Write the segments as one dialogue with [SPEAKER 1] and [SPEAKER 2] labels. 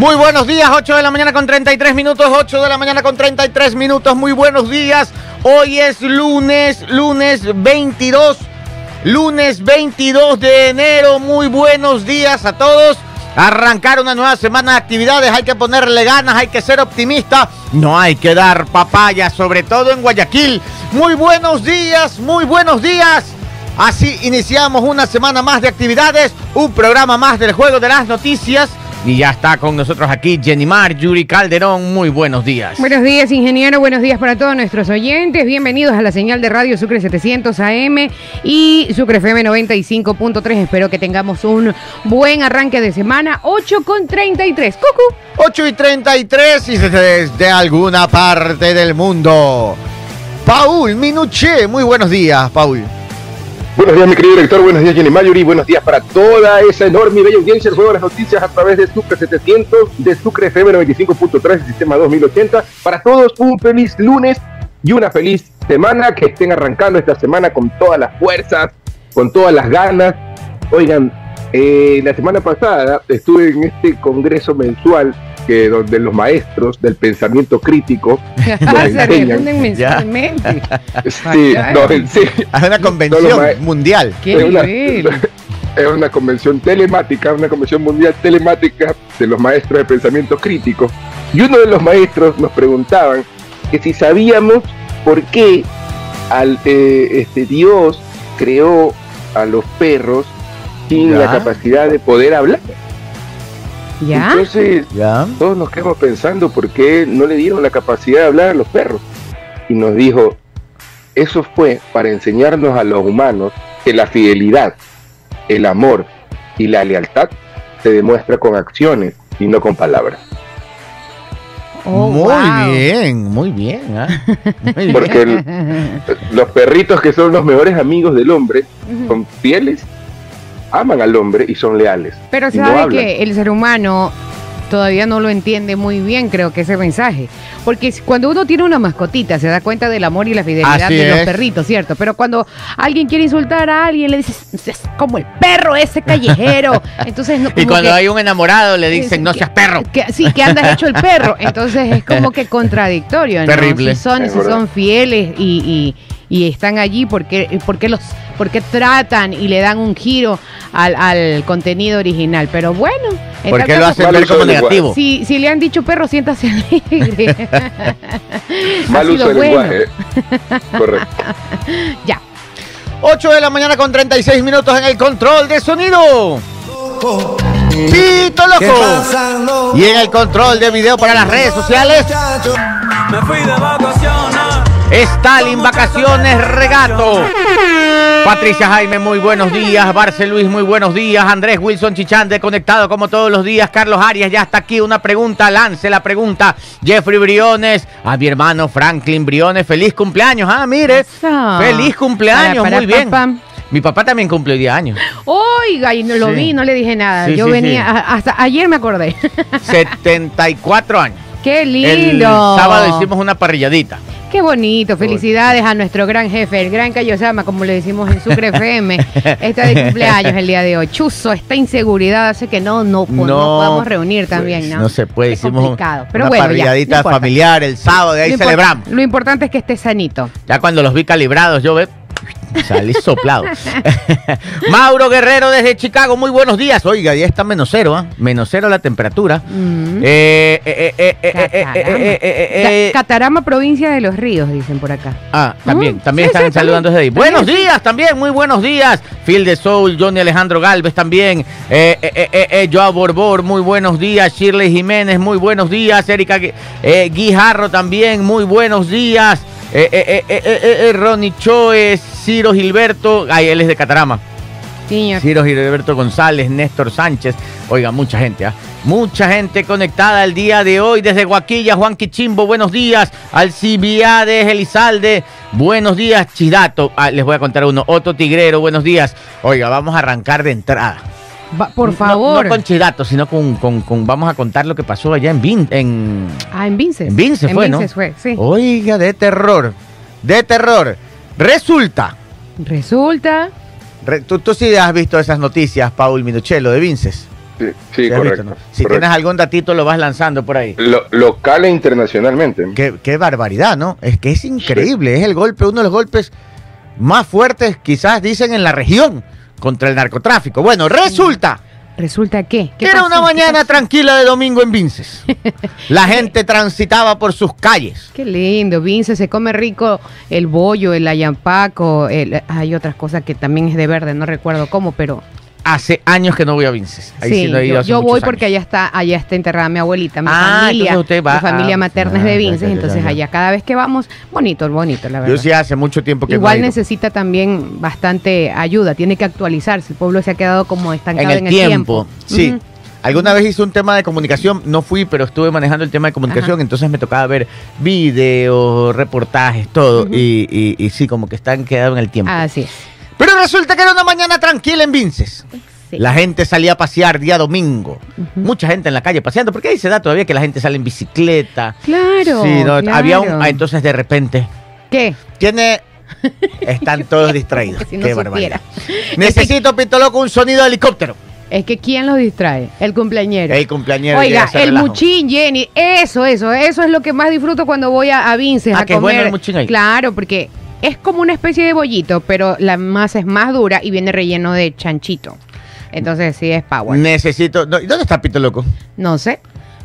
[SPEAKER 1] Muy buenos días, 8 de la mañana con 33 minutos, 8 de la mañana con 33 minutos, muy buenos días. Hoy es lunes, lunes 22, lunes 22 de enero, muy buenos días a todos. Arrancar una nueva semana de actividades, hay que ponerle ganas, hay que ser optimista, no hay que dar papaya, sobre todo en Guayaquil. Muy buenos días, muy buenos días. Así iniciamos una semana más de actividades, un programa más del Juego de las Noticias. Y ya está con nosotros aquí Jenny Mar, Yuri Calderón. Muy buenos días.
[SPEAKER 2] Buenos días, ingeniero. Buenos días para todos nuestros oyentes. Bienvenidos a la señal de radio Sucre 700 AM y Sucre FM 95.3. Espero que tengamos un buen arranque de semana. 8 con 33. Cucu.
[SPEAKER 1] 8 y 33 y desde alguna parte del mundo. Paul Minuché. Muy buenos días, Paul.
[SPEAKER 3] Buenos días, mi querido director. Buenos días, Jenny Mayuri. Buenos días para toda esa enorme y bella audiencia. El juego de las noticias a través de Sucre 700, de Sucre FM 95.3, sistema 2080. Para todos, un feliz lunes y una feliz semana. Que estén arrancando esta semana con todas las fuerzas, con todas las ganas. Oigan, eh, la semana pasada estuve en este congreso mensual que donde los maestros del pensamiento crítico nos
[SPEAKER 2] Se
[SPEAKER 3] enseñan.
[SPEAKER 2] reúnen mensualmente.
[SPEAKER 3] Sí, nos enseñan.
[SPEAKER 1] Es una convención mundial.
[SPEAKER 2] Qué
[SPEAKER 3] Es una- es una convención telemática, una convención mundial telemática de los maestros de pensamiento crítico. Y uno de los maestros nos preguntaban que si sabíamos por qué al, eh, este, Dios creó a los perros sin
[SPEAKER 1] Ya.
[SPEAKER 3] la capacidad de poder hablar.
[SPEAKER 2] ¿Ya?
[SPEAKER 3] Entonces,
[SPEAKER 1] ¿Ya?
[SPEAKER 3] todos nos quedamos pensando por qué no le dieron la capacidad de hablar a los perros. Y nos dijo, eso fue para enseñarnos a los humanos que la fidelidad, el amor y la lealtad se demuestra con acciones y no con palabras.
[SPEAKER 2] Oh,
[SPEAKER 1] muy
[SPEAKER 2] wow.
[SPEAKER 1] bien, muy bien. ¿ah? Muy bien.
[SPEAKER 3] Porque el- los perritos que son los mejores amigos del hombre son fieles, aman al hombre y son leales.
[SPEAKER 2] Pero
[SPEAKER 3] no
[SPEAKER 2] sabe que el ser humano todavía no lo entiende muy bien, creo que ese mensaje. Porque si- cuando uno tiene una mascotita se da cuenta del amor y la fidelidad
[SPEAKER 1] Así
[SPEAKER 2] de los
[SPEAKER 1] es.
[SPEAKER 2] perritos, ¿cierto? Pero cuando alguien quiere insultar a alguien, le dices, es como el perro ese callejero. Entonces, no,
[SPEAKER 1] Y cuando
[SPEAKER 2] que-
[SPEAKER 1] hay un enamorado le dicen,
[SPEAKER 2] es
[SPEAKER 1] no seas perro.
[SPEAKER 2] que- sí, que andas hecho el perro. Entonces es como que contradictorio, ¿no?
[SPEAKER 1] Terrible.
[SPEAKER 2] Si son, si fieles y, y- y están allí, porque porque los porque tratan y le dan un giro al, al contenido original? Pero bueno, en
[SPEAKER 1] ¿Por qué lo hacen
[SPEAKER 3] Mal
[SPEAKER 1] ver como negativo?
[SPEAKER 2] Si, si le han dicho perro, siéntase alegre.
[SPEAKER 3] Mal uso del
[SPEAKER 2] bueno.
[SPEAKER 3] lenguaje. ¿eh? Correcto.
[SPEAKER 2] Ya.
[SPEAKER 1] 8 de la mañana con 36 minutos en el control de sonido. Pito loco. Y en el control de video para las redes sociales,
[SPEAKER 4] Me fui de vacaciones.
[SPEAKER 1] Stalin Vacaciones Regato. Patricia Jaime, muy buenos días. Barce Luis, muy buenos días. Andrés Wilson Chichande, conectado como todos los días. Carlos Arias, ya está aquí. Una pregunta, lance la pregunta. Jeffrey Briones, a mi hermano Franklin Briones, feliz cumpleaños. Ah, mire,
[SPEAKER 2] Eso.
[SPEAKER 1] feliz cumpleaños,
[SPEAKER 2] Para, para,
[SPEAKER 1] muy bien. Mi papá también cumple hoy 10 años.
[SPEAKER 2] Oiga, y no lo
[SPEAKER 1] Sí.
[SPEAKER 2] vi, no le dije nada.
[SPEAKER 1] Sí,
[SPEAKER 2] Yo
[SPEAKER 1] sí,
[SPEAKER 2] venía, a- hasta ayer me acordé.
[SPEAKER 1] 74 años.
[SPEAKER 2] Qué lindo.
[SPEAKER 1] El sábado hicimos una parrilladita.
[SPEAKER 2] Qué bonito, felicidades a nuestro gran jefe, el gran Cayosama, como le decimos en Sucre FM. Está de cumpleaños el día de hoy. Chuzo, esta inseguridad hace que no, no, No, podamos reunir también,
[SPEAKER 1] pues,
[SPEAKER 2] ¿no?
[SPEAKER 1] No se puede,
[SPEAKER 2] Qué
[SPEAKER 1] hicimos
[SPEAKER 2] complicado. Pero
[SPEAKER 1] una
[SPEAKER 2] bueno, ya,
[SPEAKER 1] parrilladita
[SPEAKER 2] no importa.
[SPEAKER 1] familiar el sábado y ahí
[SPEAKER 2] Lo
[SPEAKER 1] celebramos.
[SPEAKER 2] Lo importante es que esté sanito.
[SPEAKER 1] Ya cuando los vi calibrados, yo ve, Salí soplado. Mauro Guerrero desde Chicago, muy buenos días. Oiga, ya está menos cero. Menos cero la temperatura.
[SPEAKER 2] Catarama. Provincia de los ríos, dicen por acá.
[SPEAKER 1] Ah, también, también están saludando desde ahí. Buenos días, también, muy buenos días. Phil de Soul, Johnny Alejandro Galvez también. Joao Borbor, muy buenos días. Shirley Jiménez, muy buenos días. Erika Guijarro también, muy buenos días. Eh, eh, eh, eh, Ronnie Choe, Ciro Gilberto, ay, él es de Catarama.
[SPEAKER 2] Señor.
[SPEAKER 1] Ciro Gilberto González, Néstor Sánchez. Oiga, mucha gente, ¿ah? Mucha gente conectada el día de hoy desde Guaquilla. Juan Quichimbo, buenos días. Alcibiades Elizalde, buenos días. Chidato, ah, les voy a contar uno. Otto Tigrero, buenos días. Oiga, vamos a arrancar de entrada.
[SPEAKER 2] Va- por
[SPEAKER 1] No-
[SPEAKER 2] favor.
[SPEAKER 1] No, con Chidato, sino con, con- con- Vamos a contar lo que pasó allá en Vin, en,
[SPEAKER 2] Ah, en Vinces.
[SPEAKER 1] en Vince
[SPEAKER 2] En
[SPEAKER 1] fue, ¿no?
[SPEAKER 2] Vinces fue, sí.
[SPEAKER 1] Oiga, de terror. De terror. Resulta.
[SPEAKER 2] Resulta.
[SPEAKER 1] re- tú, tú sí has visto esas noticias, Paul Minuchello, de Vinces.
[SPEAKER 3] Sí, sí,
[SPEAKER 1] ¿Sí has
[SPEAKER 3] correcto.
[SPEAKER 1] visto, no? Si
[SPEAKER 3] correcto.
[SPEAKER 1] tienes algún datito, lo vas lanzando por ahí.
[SPEAKER 3] Lo- local e internacionalmente.
[SPEAKER 1] Qué, qué barbaridad, ¿no? Es que es increíble. Es el golpe, uno de los golpes más fuertes, quizás dicen, en la región contra el narcotráfico. Bueno, resulta
[SPEAKER 2] ¿Resulta qué?
[SPEAKER 1] que
[SPEAKER 2] ¿Qué
[SPEAKER 1] era
[SPEAKER 2] pasó?
[SPEAKER 1] una
[SPEAKER 2] ¿Qué
[SPEAKER 1] mañana tranquila de domingo en Vinces. La gente transitaba por sus calles.
[SPEAKER 2] Qué lindo, Vince, se come rico el bollo, el ayampaco, el- hay otras cosas que también es de verde, no recuerdo cómo, pero
[SPEAKER 1] Hace años que no voy a Vinces. Ahí
[SPEAKER 2] sí,
[SPEAKER 1] sí no he ido
[SPEAKER 2] yo,
[SPEAKER 1] hace
[SPEAKER 2] yo voy porque allá está, allá está enterrada mi abuelita, mi
[SPEAKER 1] Ah,
[SPEAKER 2] familia,
[SPEAKER 1] entonces usted va
[SPEAKER 2] mi familia
[SPEAKER 1] a-
[SPEAKER 2] materna es
[SPEAKER 1] Ah,
[SPEAKER 2] de
[SPEAKER 1] ya,
[SPEAKER 2] Vinces, entonces allá cada vez que vamos, bonito, bonito, la verdad.
[SPEAKER 1] Yo sí hace mucho tiempo que
[SPEAKER 2] Igual necesita también bastante ayuda, tiene que actualizarse, el pueblo se ha quedado como estancado
[SPEAKER 1] en el, tiempo. Sí. Alguna vez hice un tema de comunicación, no fui, pero estuve manejando el tema de comunicación,
[SPEAKER 2] Ajá.
[SPEAKER 1] entonces me tocaba ver videos, reportajes, todo, y, y- y sí, como que están quedados en el tiempo.
[SPEAKER 2] Así es.
[SPEAKER 1] Pero resulta que era una mañana tranquila en Vinces.
[SPEAKER 2] Sí.
[SPEAKER 1] La gente salía a pasear día domingo. Mucha gente en la calle paseando, porque ahí se da todavía que la gente sale en bicicleta.
[SPEAKER 2] Claro,
[SPEAKER 1] Sí, no, había un. ah, entonces de repente.
[SPEAKER 2] ¿Qué?
[SPEAKER 1] Tiene. Están todos distraídos.
[SPEAKER 2] Si no
[SPEAKER 1] Qué barbaridad. Necesito, Pito Loco, un sonido de helicóptero.
[SPEAKER 2] Es que ¿quién los distrae? El cumpleañero.
[SPEAKER 1] El cumpleañero.
[SPEAKER 2] Oiga, el
[SPEAKER 1] relajo.
[SPEAKER 2] muchín, Jenny, eso, eso, eso es lo que más disfruto cuando voy a, a Vinces
[SPEAKER 1] Ah,
[SPEAKER 2] a
[SPEAKER 1] que es
[SPEAKER 2] comer.
[SPEAKER 1] bueno el muchín ahí.
[SPEAKER 2] Claro, porque es como una especie de bollito, pero la masa es más dura y viene relleno de chanchito. Entonces sí es power.
[SPEAKER 1] Necesito. no, ¿y ¿Dónde está Pito Loco?
[SPEAKER 2] No sé.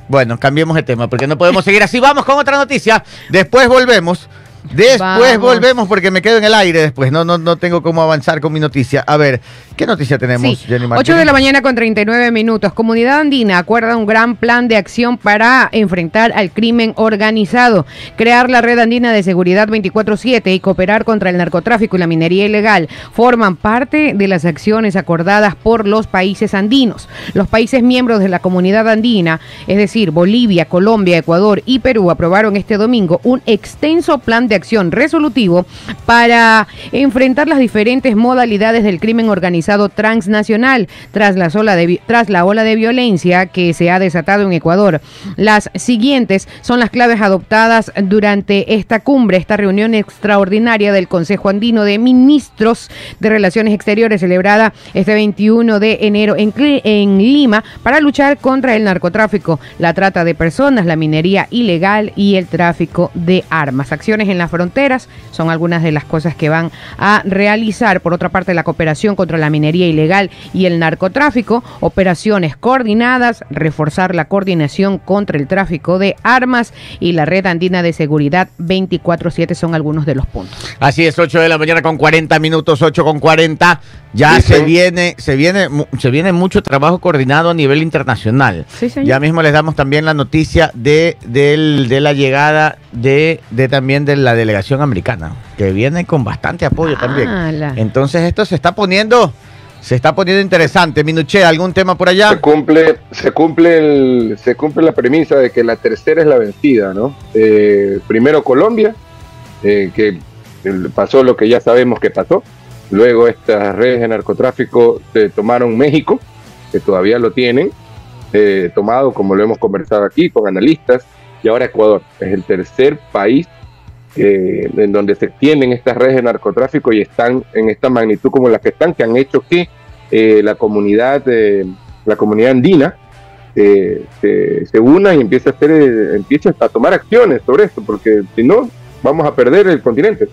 [SPEAKER 1] Bueno, cambiemos de tema porque no podemos seguir así. Vamos con otra noticia. Después volvemos. Después
[SPEAKER 2] Vamos.
[SPEAKER 1] volvemos porque me quedo en el aire después. No, no, no tengo cómo avanzar con mi noticia. A ver, ¿qué noticia tenemos,
[SPEAKER 2] Sí,
[SPEAKER 1] Jenny
[SPEAKER 2] 8
[SPEAKER 1] Martínez?
[SPEAKER 2] de la mañana con 39 minutos. Comunidad Andina acuerda un gran plan de acción para enfrentar al crimen organizado, crear la red andina de seguridad 24/7 y cooperar contra el narcotráfico y la minería ilegal. Forman parte de las acciones acordadas por los países andinos. Los países miembros de la comunidad andina, es decir, Bolivia, Colombia, Ecuador y Perú, aprobaron este domingo un extenso plan de acción resolutivo para enfrentar las diferentes modalidades del crimen organizado transnacional tras la, ola de, tras la ola de violencia que se ha desatado en Ecuador. Las siguientes son las claves adoptadas durante esta cumbre, esta reunión extraordinaria del Consejo Andino de Ministros de Relaciones Exteriores celebrada este 21 de enero en, en Lima para luchar contra el narcotráfico, la trata de personas, la minería ilegal y el tráfico de armas. Acciones en las fronteras son algunas de las cosas que van a realizar. Por otra parte, la cooperación contra la minería ilegal y el narcotráfico, operaciones coordinadas, reforzar la coordinación contra el tráfico de armas y la red andina de seguridad 24/7 son algunos de los puntos.
[SPEAKER 1] Así es, 8 de la mañana con 40 minutos, 8 con 40. Ya
[SPEAKER 3] Dicen-
[SPEAKER 1] se viene, se viene, se viene mucho trabajo coordinado a nivel internacional.
[SPEAKER 2] Sí, señor.
[SPEAKER 1] Ya mismo les damos también la noticia de, del- de la llegada de, de también de la delegación americana, que viene con bastante apoyo también. Entonces esto se está poniendo, se está poniendo interesante. Minuché, ¿algún tema por allá?
[SPEAKER 3] Se cumple, se cumple el, se cumple la premisa de que la tercera es la vencida, ¿no? Eh, primero Colombia, eh, que pasó lo que ya sabemos que pasó. Luego estas redes de narcotráfico se tomaron México, que todavía lo tienen, eh, tomado como lo hemos conversado aquí con analistas, y ahora Ecuador es el tercer país eh, en donde se tienen estas redes de narcotráfico y están en esta magnitud como las que están, que han hecho que eh, la comunidad eh, la comunidad andina eh, se, se una y empiece a hacer empiece a tomar acciones sobre esto, porque si no vamos a perder el continente.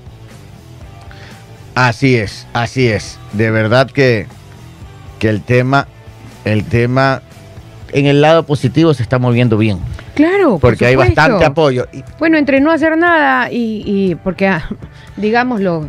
[SPEAKER 1] Así es, así es. De verdad que, que el tema, el tema en el lado positivo se está moviendo bien.
[SPEAKER 2] Claro, por
[SPEAKER 1] Porque hay bastante apoyo.
[SPEAKER 2] Bueno, entre no hacer nada y, y porque, ah, digámoslo,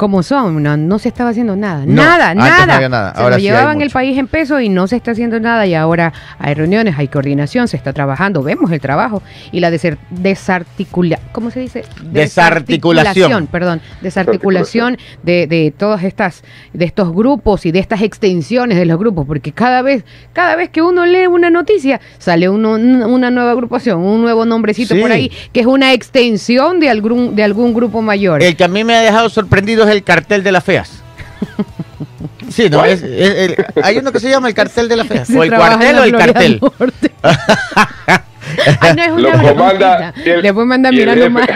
[SPEAKER 2] como son, no, no se estaba haciendo nada.
[SPEAKER 1] No,
[SPEAKER 2] nada,
[SPEAKER 1] no
[SPEAKER 2] nada. Se
[SPEAKER 1] ahora
[SPEAKER 2] lo
[SPEAKER 1] sí
[SPEAKER 2] llevaban el país en peso y no se está haciendo nada y ahora hay reuniones, hay coordinación, se está trabajando, vemos el trabajo y la deser- desarticula, ¿cómo se dice?
[SPEAKER 1] Desarticulación.
[SPEAKER 2] perdón, desarticulación de, de todas estas, de estos grupos y de estas extensiones de los grupos, porque cada vez, cada vez que uno lee una noticia, sale uno- una nueva agrupación, un nuevo nombrecito
[SPEAKER 1] Sí.
[SPEAKER 2] por ahí, que es una extensión de algún, de algún grupo mayor.
[SPEAKER 1] El que a mí me ha dejado sorprendido es el cartel de las feas. Sí, no, es, es- el- hay uno que se llama el cartel de las feas.
[SPEAKER 2] Se
[SPEAKER 1] O el cuartel
[SPEAKER 2] la
[SPEAKER 1] o el cartel.
[SPEAKER 2] Ay, no es
[SPEAKER 3] Lo
[SPEAKER 2] una
[SPEAKER 3] comanda
[SPEAKER 2] bromita.
[SPEAKER 3] y el-
[SPEAKER 2] Después me anda
[SPEAKER 3] y el
[SPEAKER 2] mirando.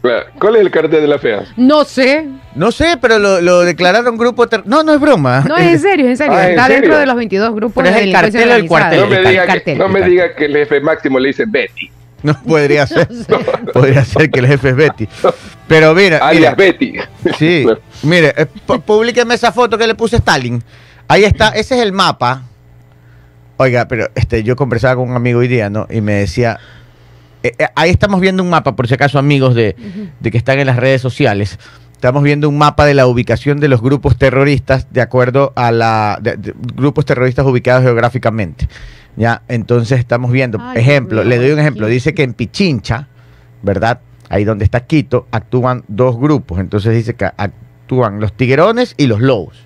[SPEAKER 3] Claro. ¿Cuál es el cartel de la fea?
[SPEAKER 2] No sé.
[SPEAKER 1] No sé, pero lo, lo declararon grupo... ter- No, no es broma.
[SPEAKER 2] No, es en serio, es en serio.
[SPEAKER 3] Ah, ¿en
[SPEAKER 2] Está
[SPEAKER 3] serio?
[SPEAKER 2] dentro de los 22 grupos
[SPEAKER 1] Pero es el cartel o el cuartel.
[SPEAKER 3] No me, diga que,
[SPEAKER 2] cartel.
[SPEAKER 3] no me diga que el jefe máximo le dice Betty,
[SPEAKER 1] No podría ser. Podría ser que el jefe es Betty. Pero mira,
[SPEAKER 3] alias
[SPEAKER 1] mira
[SPEAKER 3] Betty.
[SPEAKER 1] sí, mire, eh, pu- publíqueme esa foto que le puse a Stalin. Ahí está, ese es el mapa. Oiga, pero este, yo conversaba con un amigo hoy día, ¿no? Y me decía, eh, eh, ahí estamos viendo un mapa, por si acaso amigos de, de que están en las redes sociales. Estamos viendo un mapa de la ubicación de los grupos terroristas de acuerdo a la de- de- grupos terroristas ubicados geográficamente. Ya, entonces estamos viendo,
[SPEAKER 2] Ay,
[SPEAKER 1] ejemplo, le doy un ejemplo, dice que en Pichincha, ¿verdad? Ahí donde está Quito, actúan dos grupos. Entonces dice que actúan los tiguerones y los lobos.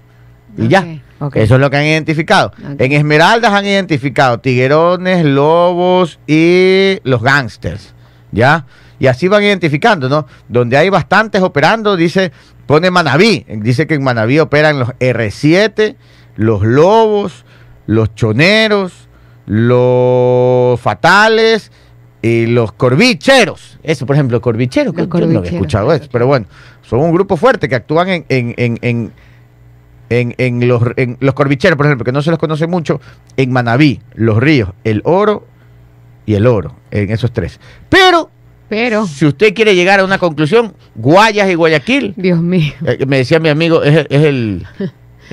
[SPEAKER 1] Y ya. Eso es lo que han identificado. En Esmeraldas han identificado tiguerones, lobos y los gángsters. ¿Ya? Y así van identificando, ¿no? Donde hay bastantes operando, dice, pone Manabí. Dice que en Manabí operan los R7, los lobos, los choneros, los fatales y los corbicheros. Eso, por ejemplo, corbicheros.
[SPEAKER 2] Los
[SPEAKER 1] que yo no había escuchado eso, pero bueno, son un grupo fuerte que actúan en, en, en, en, en, en los, en los corbicheros, por ejemplo, que no se los conoce mucho, en Manabí, Los Ríos, El Oro y El Oro, en esos tres. Pero,
[SPEAKER 2] Pero,
[SPEAKER 1] si usted quiere llegar a una conclusión, Guayas y Guayaquil,
[SPEAKER 2] Dios mío.
[SPEAKER 1] eh, me decía mi amigo, es, es el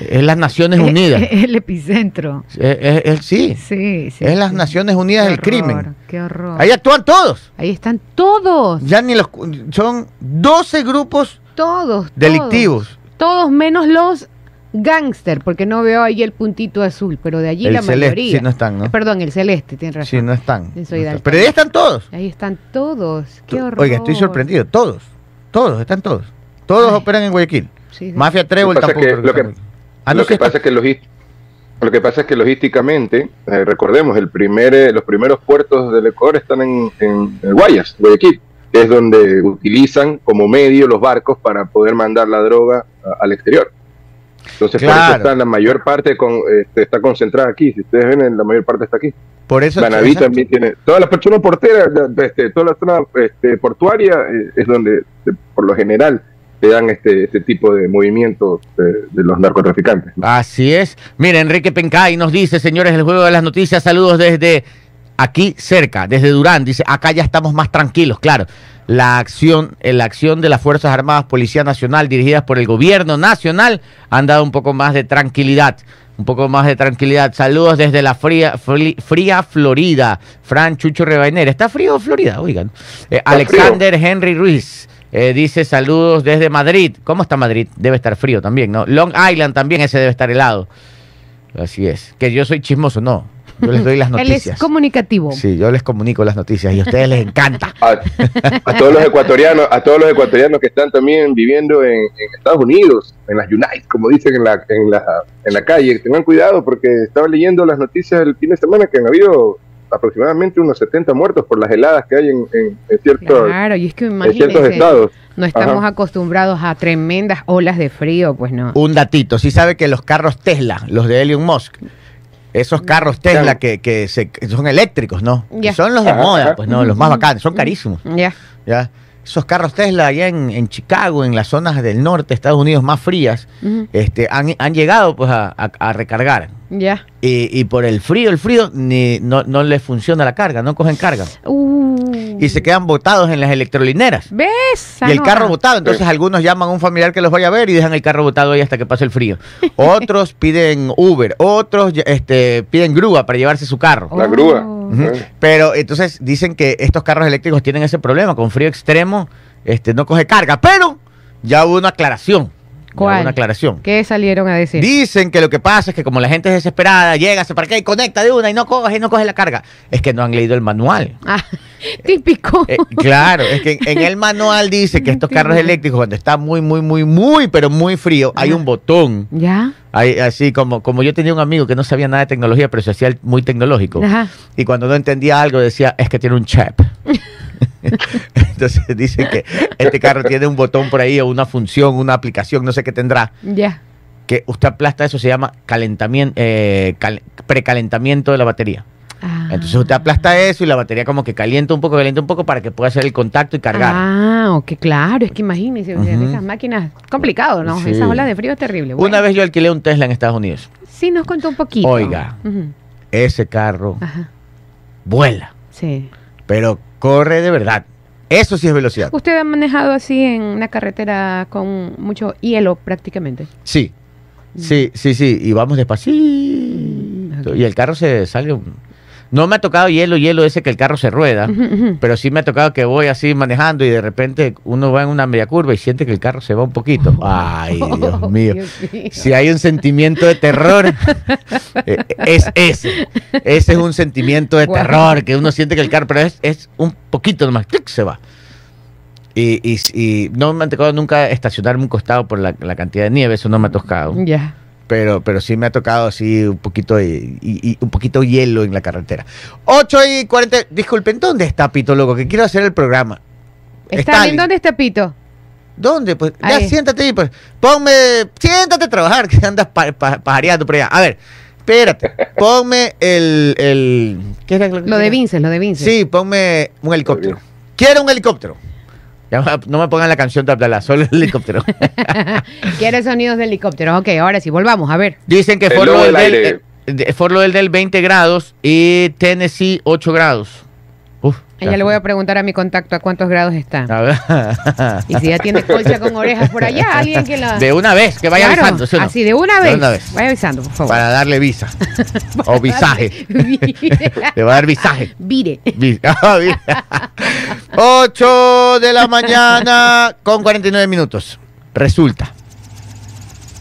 [SPEAKER 1] es las Naciones Unidas.
[SPEAKER 2] Es el epicentro.
[SPEAKER 1] Es, es- es- sí,
[SPEAKER 2] Sí, sí.
[SPEAKER 1] es las
[SPEAKER 2] sí.
[SPEAKER 1] Naciones Unidas
[SPEAKER 2] Qué
[SPEAKER 1] del crimen.
[SPEAKER 2] horror, Qué horror.
[SPEAKER 1] Ahí actúan todos.
[SPEAKER 2] Ahí están todos.
[SPEAKER 1] Ya ni los son 12 grupos
[SPEAKER 2] Todos.
[SPEAKER 1] delictivos.
[SPEAKER 2] Todos, Todos menos los gángster, porque no veo ahí el puntito azul, pero de allí
[SPEAKER 1] El
[SPEAKER 2] la
[SPEAKER 1] celeste,
[SPEAKER 2] mayoría.
[SPEAKER 1] sí, no están, ¿no?
[SPEAKER 2] Eh, Perdón, el celeste, tienes razón.
[SPEAKER 1] Sí, no están. No están. Pero ahí están todos.
[SPEAKER 2] Ahí están todos. Qué horror.
[SPEAKER 1] Oiga, estoy sorprendido. Todos. Todos, están todos. Todos
[SPEAKER 2] Ay.
[SPEAKER 1] operan en Guayaquil.
[SPEAKER 2] Sí, sí.
[SPEAKER 1] Mafia Trébol
[SPEAKER 3] Lo que pasa
[SPEAKER 1] tampoco.
[SPEAKER 3] Lo que-.
[SPEAKER 1] Ah,
[SPEAKER 3] lo que pasa es que lo que pasa es que logísticamente, eh, recordemos, el primer, eh, los primeros puertos del Ecuador están en, en, en Guayas, Guayaquil, que es donde utilizan como medio los barcos para poder mandar la droga a- al exterior. Entonces, por eso está la mayor parte con, este, está concentrada aquí. Si ustedes ven, la mayor parte está aquí.
[SPEAKER 1] Por eso.
[SPEAKER 3] Manaví también tiene. Toda la zona portera, este, toda la zona este, portuaria eh, es donde, por lo general, te dan este, este tipo de movimientos eh, de los narcotraficantes. ¿no?
[SPEAKER 1] Así es. Mira, Enrique Pencay nos dice, señores, el juego de las noticias, saludos desde aquí cerca, desde Durán. Dice, acá ya estamos más tranquilos, claro. La acción, eh, la acción de las Fuerzas Armadas, Policía Nacional, dirigidas por el gobierno nacional, han dado un poco más de tranquilidad. Un poco más de tranquilidad. Saludos desde la fría, fría Florida. Fran Chucho Rebainera. ¿Está frío Florida? Oigan. Eh, Alexander Henry Ruiz. Eh, dice saludos desde Madrid. ¿Cómo está Madrid? Debe estar frío también, ¿no? Long Island también, ese debe estar helado. Así es. Que yo soy chismoso, no. Yo les doy las
[SPEAKER 2] Él
[SPEAKER 1] noticias.
[SPEAKER 2] es comunicativo.
[SPEAKER 1] Sí, yo les comunico las noticias y a ustedes les encanta.
[SPEAKER 3] a, a todos los ecuatorianos, a todos los ecuatorianos que están también viviendo en, en Estados Unidos, en las United, como dicen en la, en la, en la calle, tengan cuidado porque estaba leyendo las noticias el fin de semana que han habido aproximadamente unos 70 muertos por las heladas que hay en, en- en ciertos,
[SPEAKER 2] Claro, y es que
[SPEAKER 3] en ciertos estados.
[SPEAKER 2] no estamos
[SPEAKER 3] Ajá.
[SPEAKER 2] acostumbrados a tremendas olas de frío, pues no.
[SPEAKER 1] Un datito, sí sabe que los carros Tesla, los de Elon Musk, esos carros Tesla
[SPEAKER 3] Claro.
[SPEAKER 1] que, que, se- que son eléctricos, ¿no?
[SPEAKER 2] Ya.
[SPEAKER 1] Que son los de
[SPEAKER 3] Ajá,
[SPEAKER 1] moda,
[SPEAKER 3] ajá.
[SPEAKER 1] pues no, los más bacanes, son carísimos,
[SPEAKER 2] Ya.
[SPEAKER 1] ¿ya? Esos carros Tesla allá en, en Chicago, en las zonas del norte de Estados Unidos más frías, este, han, han llegado pues a, a- a recargar.
[SPEAKER 2] Ya.
[SPEAKER 1] Y, y por el frío, el frío, ni, no, no les funciona la carga, no cogen carga.
[SPEAKER 2] Uh.
[SPEAKER 1] Y se quedan botados en las electrolineras.
[SPEAKER 2] ¿Ves?
[SPEAKER 1] Y el carro botado, entonces algunos llaman a un familiar que los vaya a ver y dejan el carro botado ahí hasta que pase el frío. Otros piden Uber, otros este, piden grúa para llevarse su carro.
[SPEAKER 3] La
[SPEAKER 2] Oh.
[SPEAKER 3] grúa. Eh.
[SPEAKER 1] Pero entonces dicen que estos carros eléctricos tienen ese problema, con frío extremo este, no coge carga, pero ya hubo una aclaración.
[SPEAKER 2] ¿Cuál?
[SPEAKER 1] una aclaración.
[SPEAKER 2] ¿Qué salieron a decir?
[SPEAKER 1] Dicen que lo que pasa es que como la gente es desesperada, llega, se parquea y conecta de una y no coge y no coge la carga. Es que no han leído el manual.
[SPEAKER 2] Ah, típico.
[SPEAKER 1] Eh, claro, es que en, en el manual dice que estos carros eléctricos, cuando está muy, muy, muy, muy, pero muy frío, hay un botón.
[SPEAKER 2] ¿Ya?
[SPEAKER 1] Hay, así como, como yo tenía un amigo que no sabía nada de tecnología, pero se hacía muy tecnológico.
[SPEAKER 2] Ajá.
[SPEAKER 1] Y cuando no entendía algo decía, es que tiene un chip. Entonces dice que este carro tiene un botón por ahí o una función, una aplicación, no sé qué tendrá,
[SPEAKER 2] Ya.
[SPEAKER 1] que usted aplasta eso, se llama calentamiento, eh, cal- precalentamiento de la batería.
[SPEAKER 2] Ah.
[SPEAKER 1] Entonces usted aplasta eso y la batería como que calienta un poco, calienta un poco para que pueda hacer el contacto y cargar.
[SPEAKER 2] Ah, ok, claro, es que
[SPEAKER 1] Ujú.
[SPEAKER 2] esas máquinas, complicado, ¿no?
[SPEAKER 1] Sí.
[SPEAKER 2] Esas olas de frío es terrible.
[SPEAKER 1] Una vez yo alquilé un Tesla en Estados Unidos.
[SPEAKER 2] Sí, nos contó un poquito.
[SPEAKER 1] Oiga. Ese carro
[SPEAKER 2] Ajá,
[SPEAKER 1] vuela,
[SPEAKER 2] sí.
[SPEAKER 1] pero corre de verdad. Eso sí es velocidad.
[SPEAKER 2] ¿Usted ha manejado así en una carretera con mucho hielo prácticamente?
[SPEAKER 1] Sí, sí, sí, sí. Y vamos despacito. Y el carro se sale. un- No me ha tocado hielo, hielo ese que el carro se rueda. Pero sí me ha tocado que voy así manejando y de repente uno va en una media curva y siente que el carro se va un poquito. Ay, Dios mío.
[SPEAKER 2] Dios mío.
[SPEAKER 1] Si hay un sentimiento de terror, eh, es ese. Ese es un sentimiento de terror que uno siente que el carro, pero es, es un poquito nomás, se va. Y, y- y no me ha tocado nunca estacionarme un costado por la, la cantidad de nieve, eso no me ha tocado.
[SPEAKER 2] Ya.
[SPEAKER 1] Pero, pero sí me ha tocado así un poquito de, y, y un poquito hielo en la carretera. 8 y 40. Disculpen, ¿dónde está Pito Loco? Que quiero hacer el programa.
[SPEAKER 2] ¿Está bien? ¿Dónde está Pito?
[SPEAKER 1] ¿Dónde? Pues ya
[SPEAKER 2] Ahí.
[SPEAKER 1] siéntate ahí, pues. Ponme, siéntate a trabajar, que andas pa- pa- pajareando por allá. A ver, espérate. Ponme el, el ¿qué era que
[SPEAKER 2] Lo de? Vince, lo de Vince.
[SPEAKER 1] Sí, ponme un helicóptero. Quiero un helicóptero. Ya, no me pongan la canción de Abdalá, solo el helicóptero.
[SPEAKER 2] Quiere sonidos de helicóptero. Ok, ahora sí, volvamos, a ver.
[SPEAKER 1] Dicen que
[SPEAKER 3] El
[SPEAKER 1] Fort
[SPEAKER 3] del
[SPEAKER 1] eh, Fort Lauderdale 20 grados y Tennessee 8 grados.
[SPEAKER 2] Ya le voy a preguntar a mi contacto a cuántos grados está.
[SPEAKER 1] A ver.
[SPEAKER 2] Y si ya tiene colcha con orejas por allá, alguien que la...
[SPEAKER 1] De una vez, que vaya
[SPEAKER 2] Claro,
[SPEAKER 1] avisando. ¿sí no?
[SPEAKER 2] Así, de una
[SPEAKER 1] De
[SPEAKER 2] vez.
[SPEAKER 1] una vez.
[SPEAKER 2] Vaya avisando, por favor.
[SPEAKER 1] Para darle visa. o visaje.
[SPEAKER 2] Vire.
[SPEAKER 1] Le va a dar visaje.
[SPEAKER 2] Vire.
[SPEAKER 1] Vi- Ah, vi- 8 de la mañana con 49 minutos. Resulta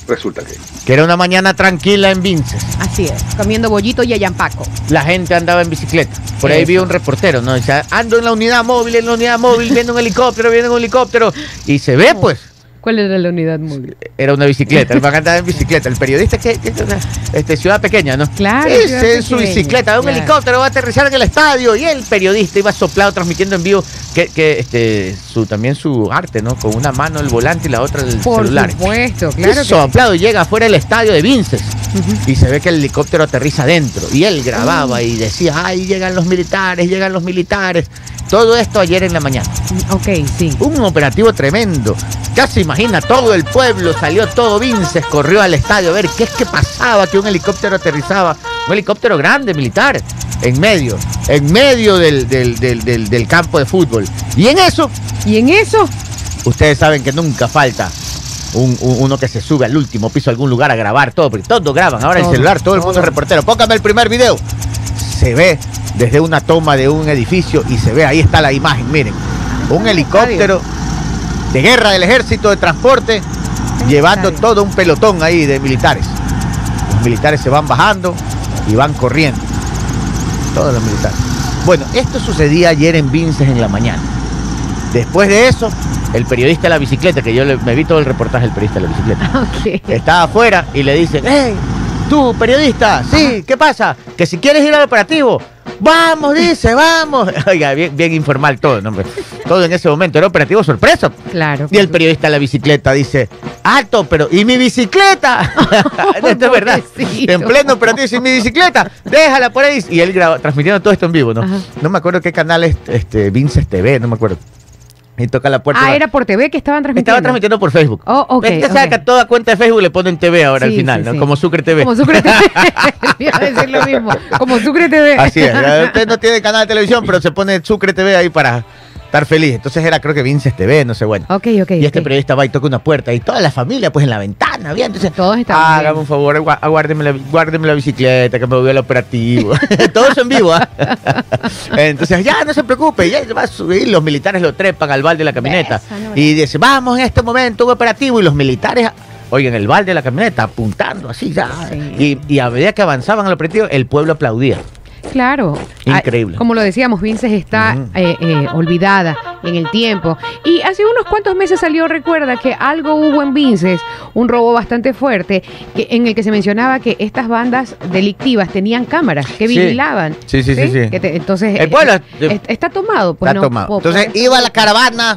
[SPEAKER 3] Resulta que.
[SPEAKER 1] que era una mañana tranquila en Vinces.
[SPEAKER 2] Así es, comiendo bollito y ayampaco.
[SPEAKER 1] La gente andaba en bicicleta. Por ahí vi un reportero, ¿no? Dice, ando en la unidad móvil, en la unidad móvil, viendo un helicóptero, viendo un helicóptero. Y se ve, pues,
[SPEAKER 2] ¿Cuál era la unidad móvil?
[SPEAKER 1] era una bicicleta. El man andaba en bicicleta. El periodista que, que es una este, ciudad pequeña, ¿no?
[SPEAKER 2] Claro,
[SPEAKER 1] Ese
[SPEAKER 2] ciudad
[SPEAKER 1] en su
[SPEAKER 2] pequeña,
[SPEAKER 1] bicicleta, un
[SPEAKER 2] claro.
[SPEAKER 1] helicóptero, va a aterrizar en el estadio. Y el periodista iba soplado, transmitiendo en vivo que, que este, su, también su arte, ¿no? Con una mano el volante y la otra el
[SPEAKER 2] Por
[SPEAKER 1] celular.
[SPEAKER 2] supuesto,
[SPEAKER 1] Y
[SPEAKER 2] claro que sí.
[SPEAKER 1] soplado y llega afuera del estadio de Vinces Y se ve que el helicóptero aterriza adentro y él grababa y decía, ay, llegan los militares, llegan los militares. Todo esto ayer en la mañana.
[SPEAKER 2] Ok, sí.
[SPEAKER 1] Un operativo tremendo. Casi imagina, todo el pueblo salió, todo Vinces corrió al estadio a ver qué es que pasaba, que un helicóptero aterrizaba, un helicóptero grande, militar, en medio, en medio del, del- del- del- del campo de fútbol. Y en eso,
[SPEAKER 2] Y en eso,
[SPEAKER 1] ustedes saben que nunca falta un- un- uno que se sube al último piso a algún lugar a grabar todo, porque todos graban ahora
[SPEAKER 2] Todo,
[SPEAKER 1] el celular, todo el mundo es reportero. Póngame el primer video. Se ve desde una toma de un edificio y se ve, ahí está la imagen, miren, un helicóptero de guerra del ejército de transporte llevando todo un pelotón ahí de militares. Los militares se van bajando y van corriendo. Todos los militares. Bueno, esto sucedía ayer en Vinces en la mañana. Después de eso, el periodista de la bicicleta, que yo le- me vi todo el reportaje del periodista de la bicicleta,
[SPEAKER 2] ok.
[SPEAKER 1] estaba afuera y le dicen, hey, tú, periodista, sí, ¿qué pasa? Que si quieres ir al operativo, vamos, dice, vamos. Oiga, bien, bien informal todo, ¿no? Todo en ese momento, era operativo sorpresa.
[SPEAKER 2] Claro.
[SPEAKER 1] Y el periodista de la bicicleta dice, alto, pero ¿y mi bicicleta? esto es verdad. En pleno operativo dice, mi bicicleta, déjala por ahí. Y él graba, transmitiendo todo esto en vivo, ¿no?
[SPEAKER 2] Ajá.
[SPEAKER 1] No me acuerdo qué canal es, este, Vinces TV, no me acuerdo. Y toca la puerta.
[SPEAKER 2] Ah, era por TV que estaban transmitiendo.
[SPEAKER 1] Estaba transmitiendo por Facebook.
[SPEAKER 2] Oh, ok,
[SPEAKER 1] que a toda cuenta de Facebook le ponen TV ahora al final,
[SPEAKER 2] sí,
[SPEAKER 1] ¿no?
[SPEAKER 2] sí.
[SPEAKER 1] Como Sucre TV.
[SPEAKER 2] Como Sucre TV. Iba a decir lo mismo. Como Sucre TV.
[SPEAKER 1] Así es. Usted no tiene canal de televisión, pero se pone Sucre TV ahí para estar feliz. Entonces era, creo que Vinces TV, no sé, bueno.
[SPEAKER 2] Ok, ok.
[SPEAKER 1] Y este periodista va y toca una puerta y toda la familia, pues en la ventana, bien. Entonces,
[SPEAKER 2] Todos estaban
[SPEAKER 1] hágame
[SPEAKER 2] bien.
[SPEAKER 1] un favor, aguárdeme la, guárdeme la bicicleta, que me voy al operativo. Todo eso en vivo, ¿ah? Entonces, ya, no se preocupe, ya va a subir. Los militares lo trepan al balde de la camioneta.
[SPEAKER 2] No,
[SPEAKER 1] y dice, vamos en este momento, un operativo. Y los militares, oigan, el balde de la camioneta, apuntando así, ya.
[SPEAKER 2] Sí.
[SPEAKER 1] Y, y a medida que avanzaban al operativo, el pueblo aplaudía.
[SPEAKER 2] Claro.
[SPEAKER 1] Increíble.
[SPEAKER 2] Ah, como lo decíamos, Vinces está eh, eh, olvidada en el tiempo. Y hace unos cuantos meses salió, recuerda, que algo hubo en Vinces, un robo bastante fuerte, que, en el que se mencionaba que estas bandas delictivas tenían cámaras que
[SPEAKER 1] Sí.
[SPEAKER 2] vigilaban.
[SPEAKER 1] Sí, sí, sí, sí.
[SPEAKER 2] Que te- entonces,
[SPEAKER 1] El pueblo,
[SPEAKER 2] eh, está tomado. Pues
[SPEAKER 1] Está
[SPEAKER 2] no
[SPEAKER 1] tomado. Entonces iba la caravana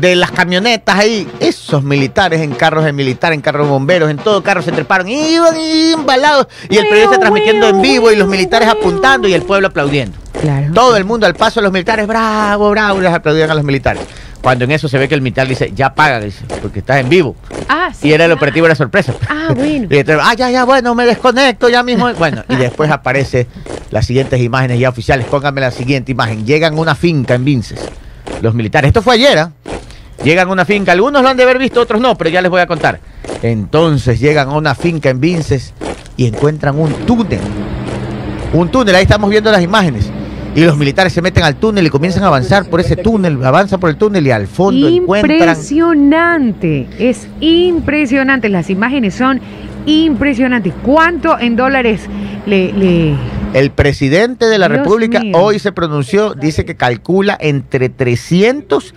[SPEAKER 1] de las camionetas ahí, esos militares en carros de militar, en carros de bomberos, en todo carro se treparon, iban embalados y el periodista transmitiendo en vivo y los militares apuntando y el pueblo aplaudiendo.
[SPEAKER 2] Claro.
[SPEAKER 1] Todo el mundo al paso de los militares, bravo, bravo, les aplaudían a los militares. Cuando en eso se ve que el militar dice, ya paga, dice, porque estás en vivo.
[SPEAKER 2] Ah, sí.
[SPEAKER 1] Y era el operativo de la sorpresa.
[SPEAKER 2] Ah, bueno.
[SPEAKER 1] Y entonces, ah, ya, ya, bueno, me desconecto ya mismo. Bueno, y después aparece las siguientes imágenes ya oficiales. Pónganme la siguiente imagen. Llegan a una finca en Vinces, los militares. Esto fue ayer, ¿ah? Llegan a una finca. Algunos lo han de haber visto, otros no, pero ya les voy a contar. Entonces llegan a una finca en Vinces y encuentran un túnel. Un túnel, ahí estamos viendo las imágenes. Y los militares se meten al túnel y comienzan a avanzar por ese túnel, avanzan por el túnel y al fondo encuentran
[SPEAKER 2] Impresionante, es impresionante. Las imágenes son impresionantes. ¿Cuánto en dólares le, le-
[SPEAKER 1] El presidente de la
[SPEAKER 2] Dios
[SPEAKER 1] República
[SPEAKER 2] mío.
[SPEAKER 1] hoy se pronunció, dice que calcula entre 300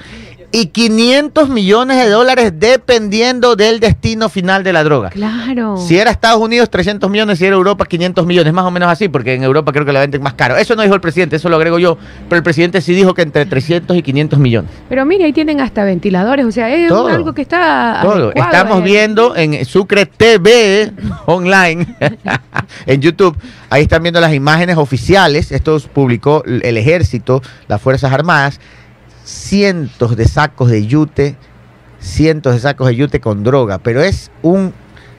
[SPEAKER 1] y 500 millones de dólares dependiendo del destino final de la droga.
[SPEAKER 2] Claro.
[SPEAKER 1] Si era Estados Unidos, 300 millones, si era Europa, 500 millones, más o menos así, porque en Europa creo que la venden más caro. Eso no dijo el presidente, eso lo agrego yo, pero el presidente sí dijo que entre 300 y 500 millones.
[SPEAKER 2] Pero mire, ahí tienen hasta ventiladores, o sea, es
[SPEAKER 1] Todo.
[SPEAKER 2] algo que está
[SPEAKER 1] Todo. Estamos
[SPEAKER 2] eh.
[SPEAKER 1] viendo en Sucre TV online, en YouTube. Ahí están viendo las imágenes oficiales. Esto publicó el ejército, las Fuerzas Armadas. Cientos de sacos de yute, cientos de sacos de yute con droga. Pero es un-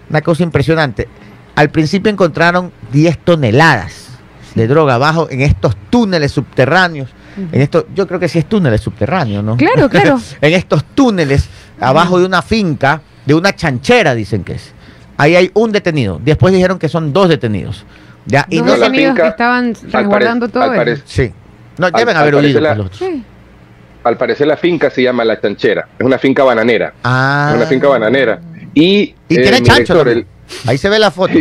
[SPEAKER 1] una cosa impresionante. Al principio encontraron 10 toneladas de droga abajo en estos túneles subterráneos. En esto, yo creo que sí es túneles subterráneos, ¿no?
[SPEAKER 2] Claro, claro.
[SPEAKER 1] en estos túneles abajo de una finca, de una chanchera, dicen que es. Ahí hay un detenido. Después dijeron que son dos detenidos. Ya, y
[SPEAKER 2] Dos
[SPEAKER 1] no
[SPEAKER 3] la
[SPEAKER 2] detenidos
[SPEAKER 3] finca,
[SPEAKER 2] que estaban resguardando todo
[SPEAKER 3] al
[SPEAKER 2] eso.
[SPEAKER 1] Sí. No, deben
[SPEAKER 3] al
[SPEAKER 1] haber
[SPEAKER 3] la-
[SPEAKER 1] pues, los otros.
[SPEAKER 2] Sí.
[SPEAKER 3] Al parecer la finca se llama La Chanchera. Es una finca bananera.
[SPEAKER 1] Ah.
[SPEAKER 3] Es una finca bananera. Y,
[SPEAKER 1] Y
[SPEAKER 3] eh,
[SPEAKER 1] tiene
[SPEAKER 3] mi
[SPEAKER 1] chancho.
[SPEAKER 3] director,
[SPEAKER 1] también. Ahí se ve la foto.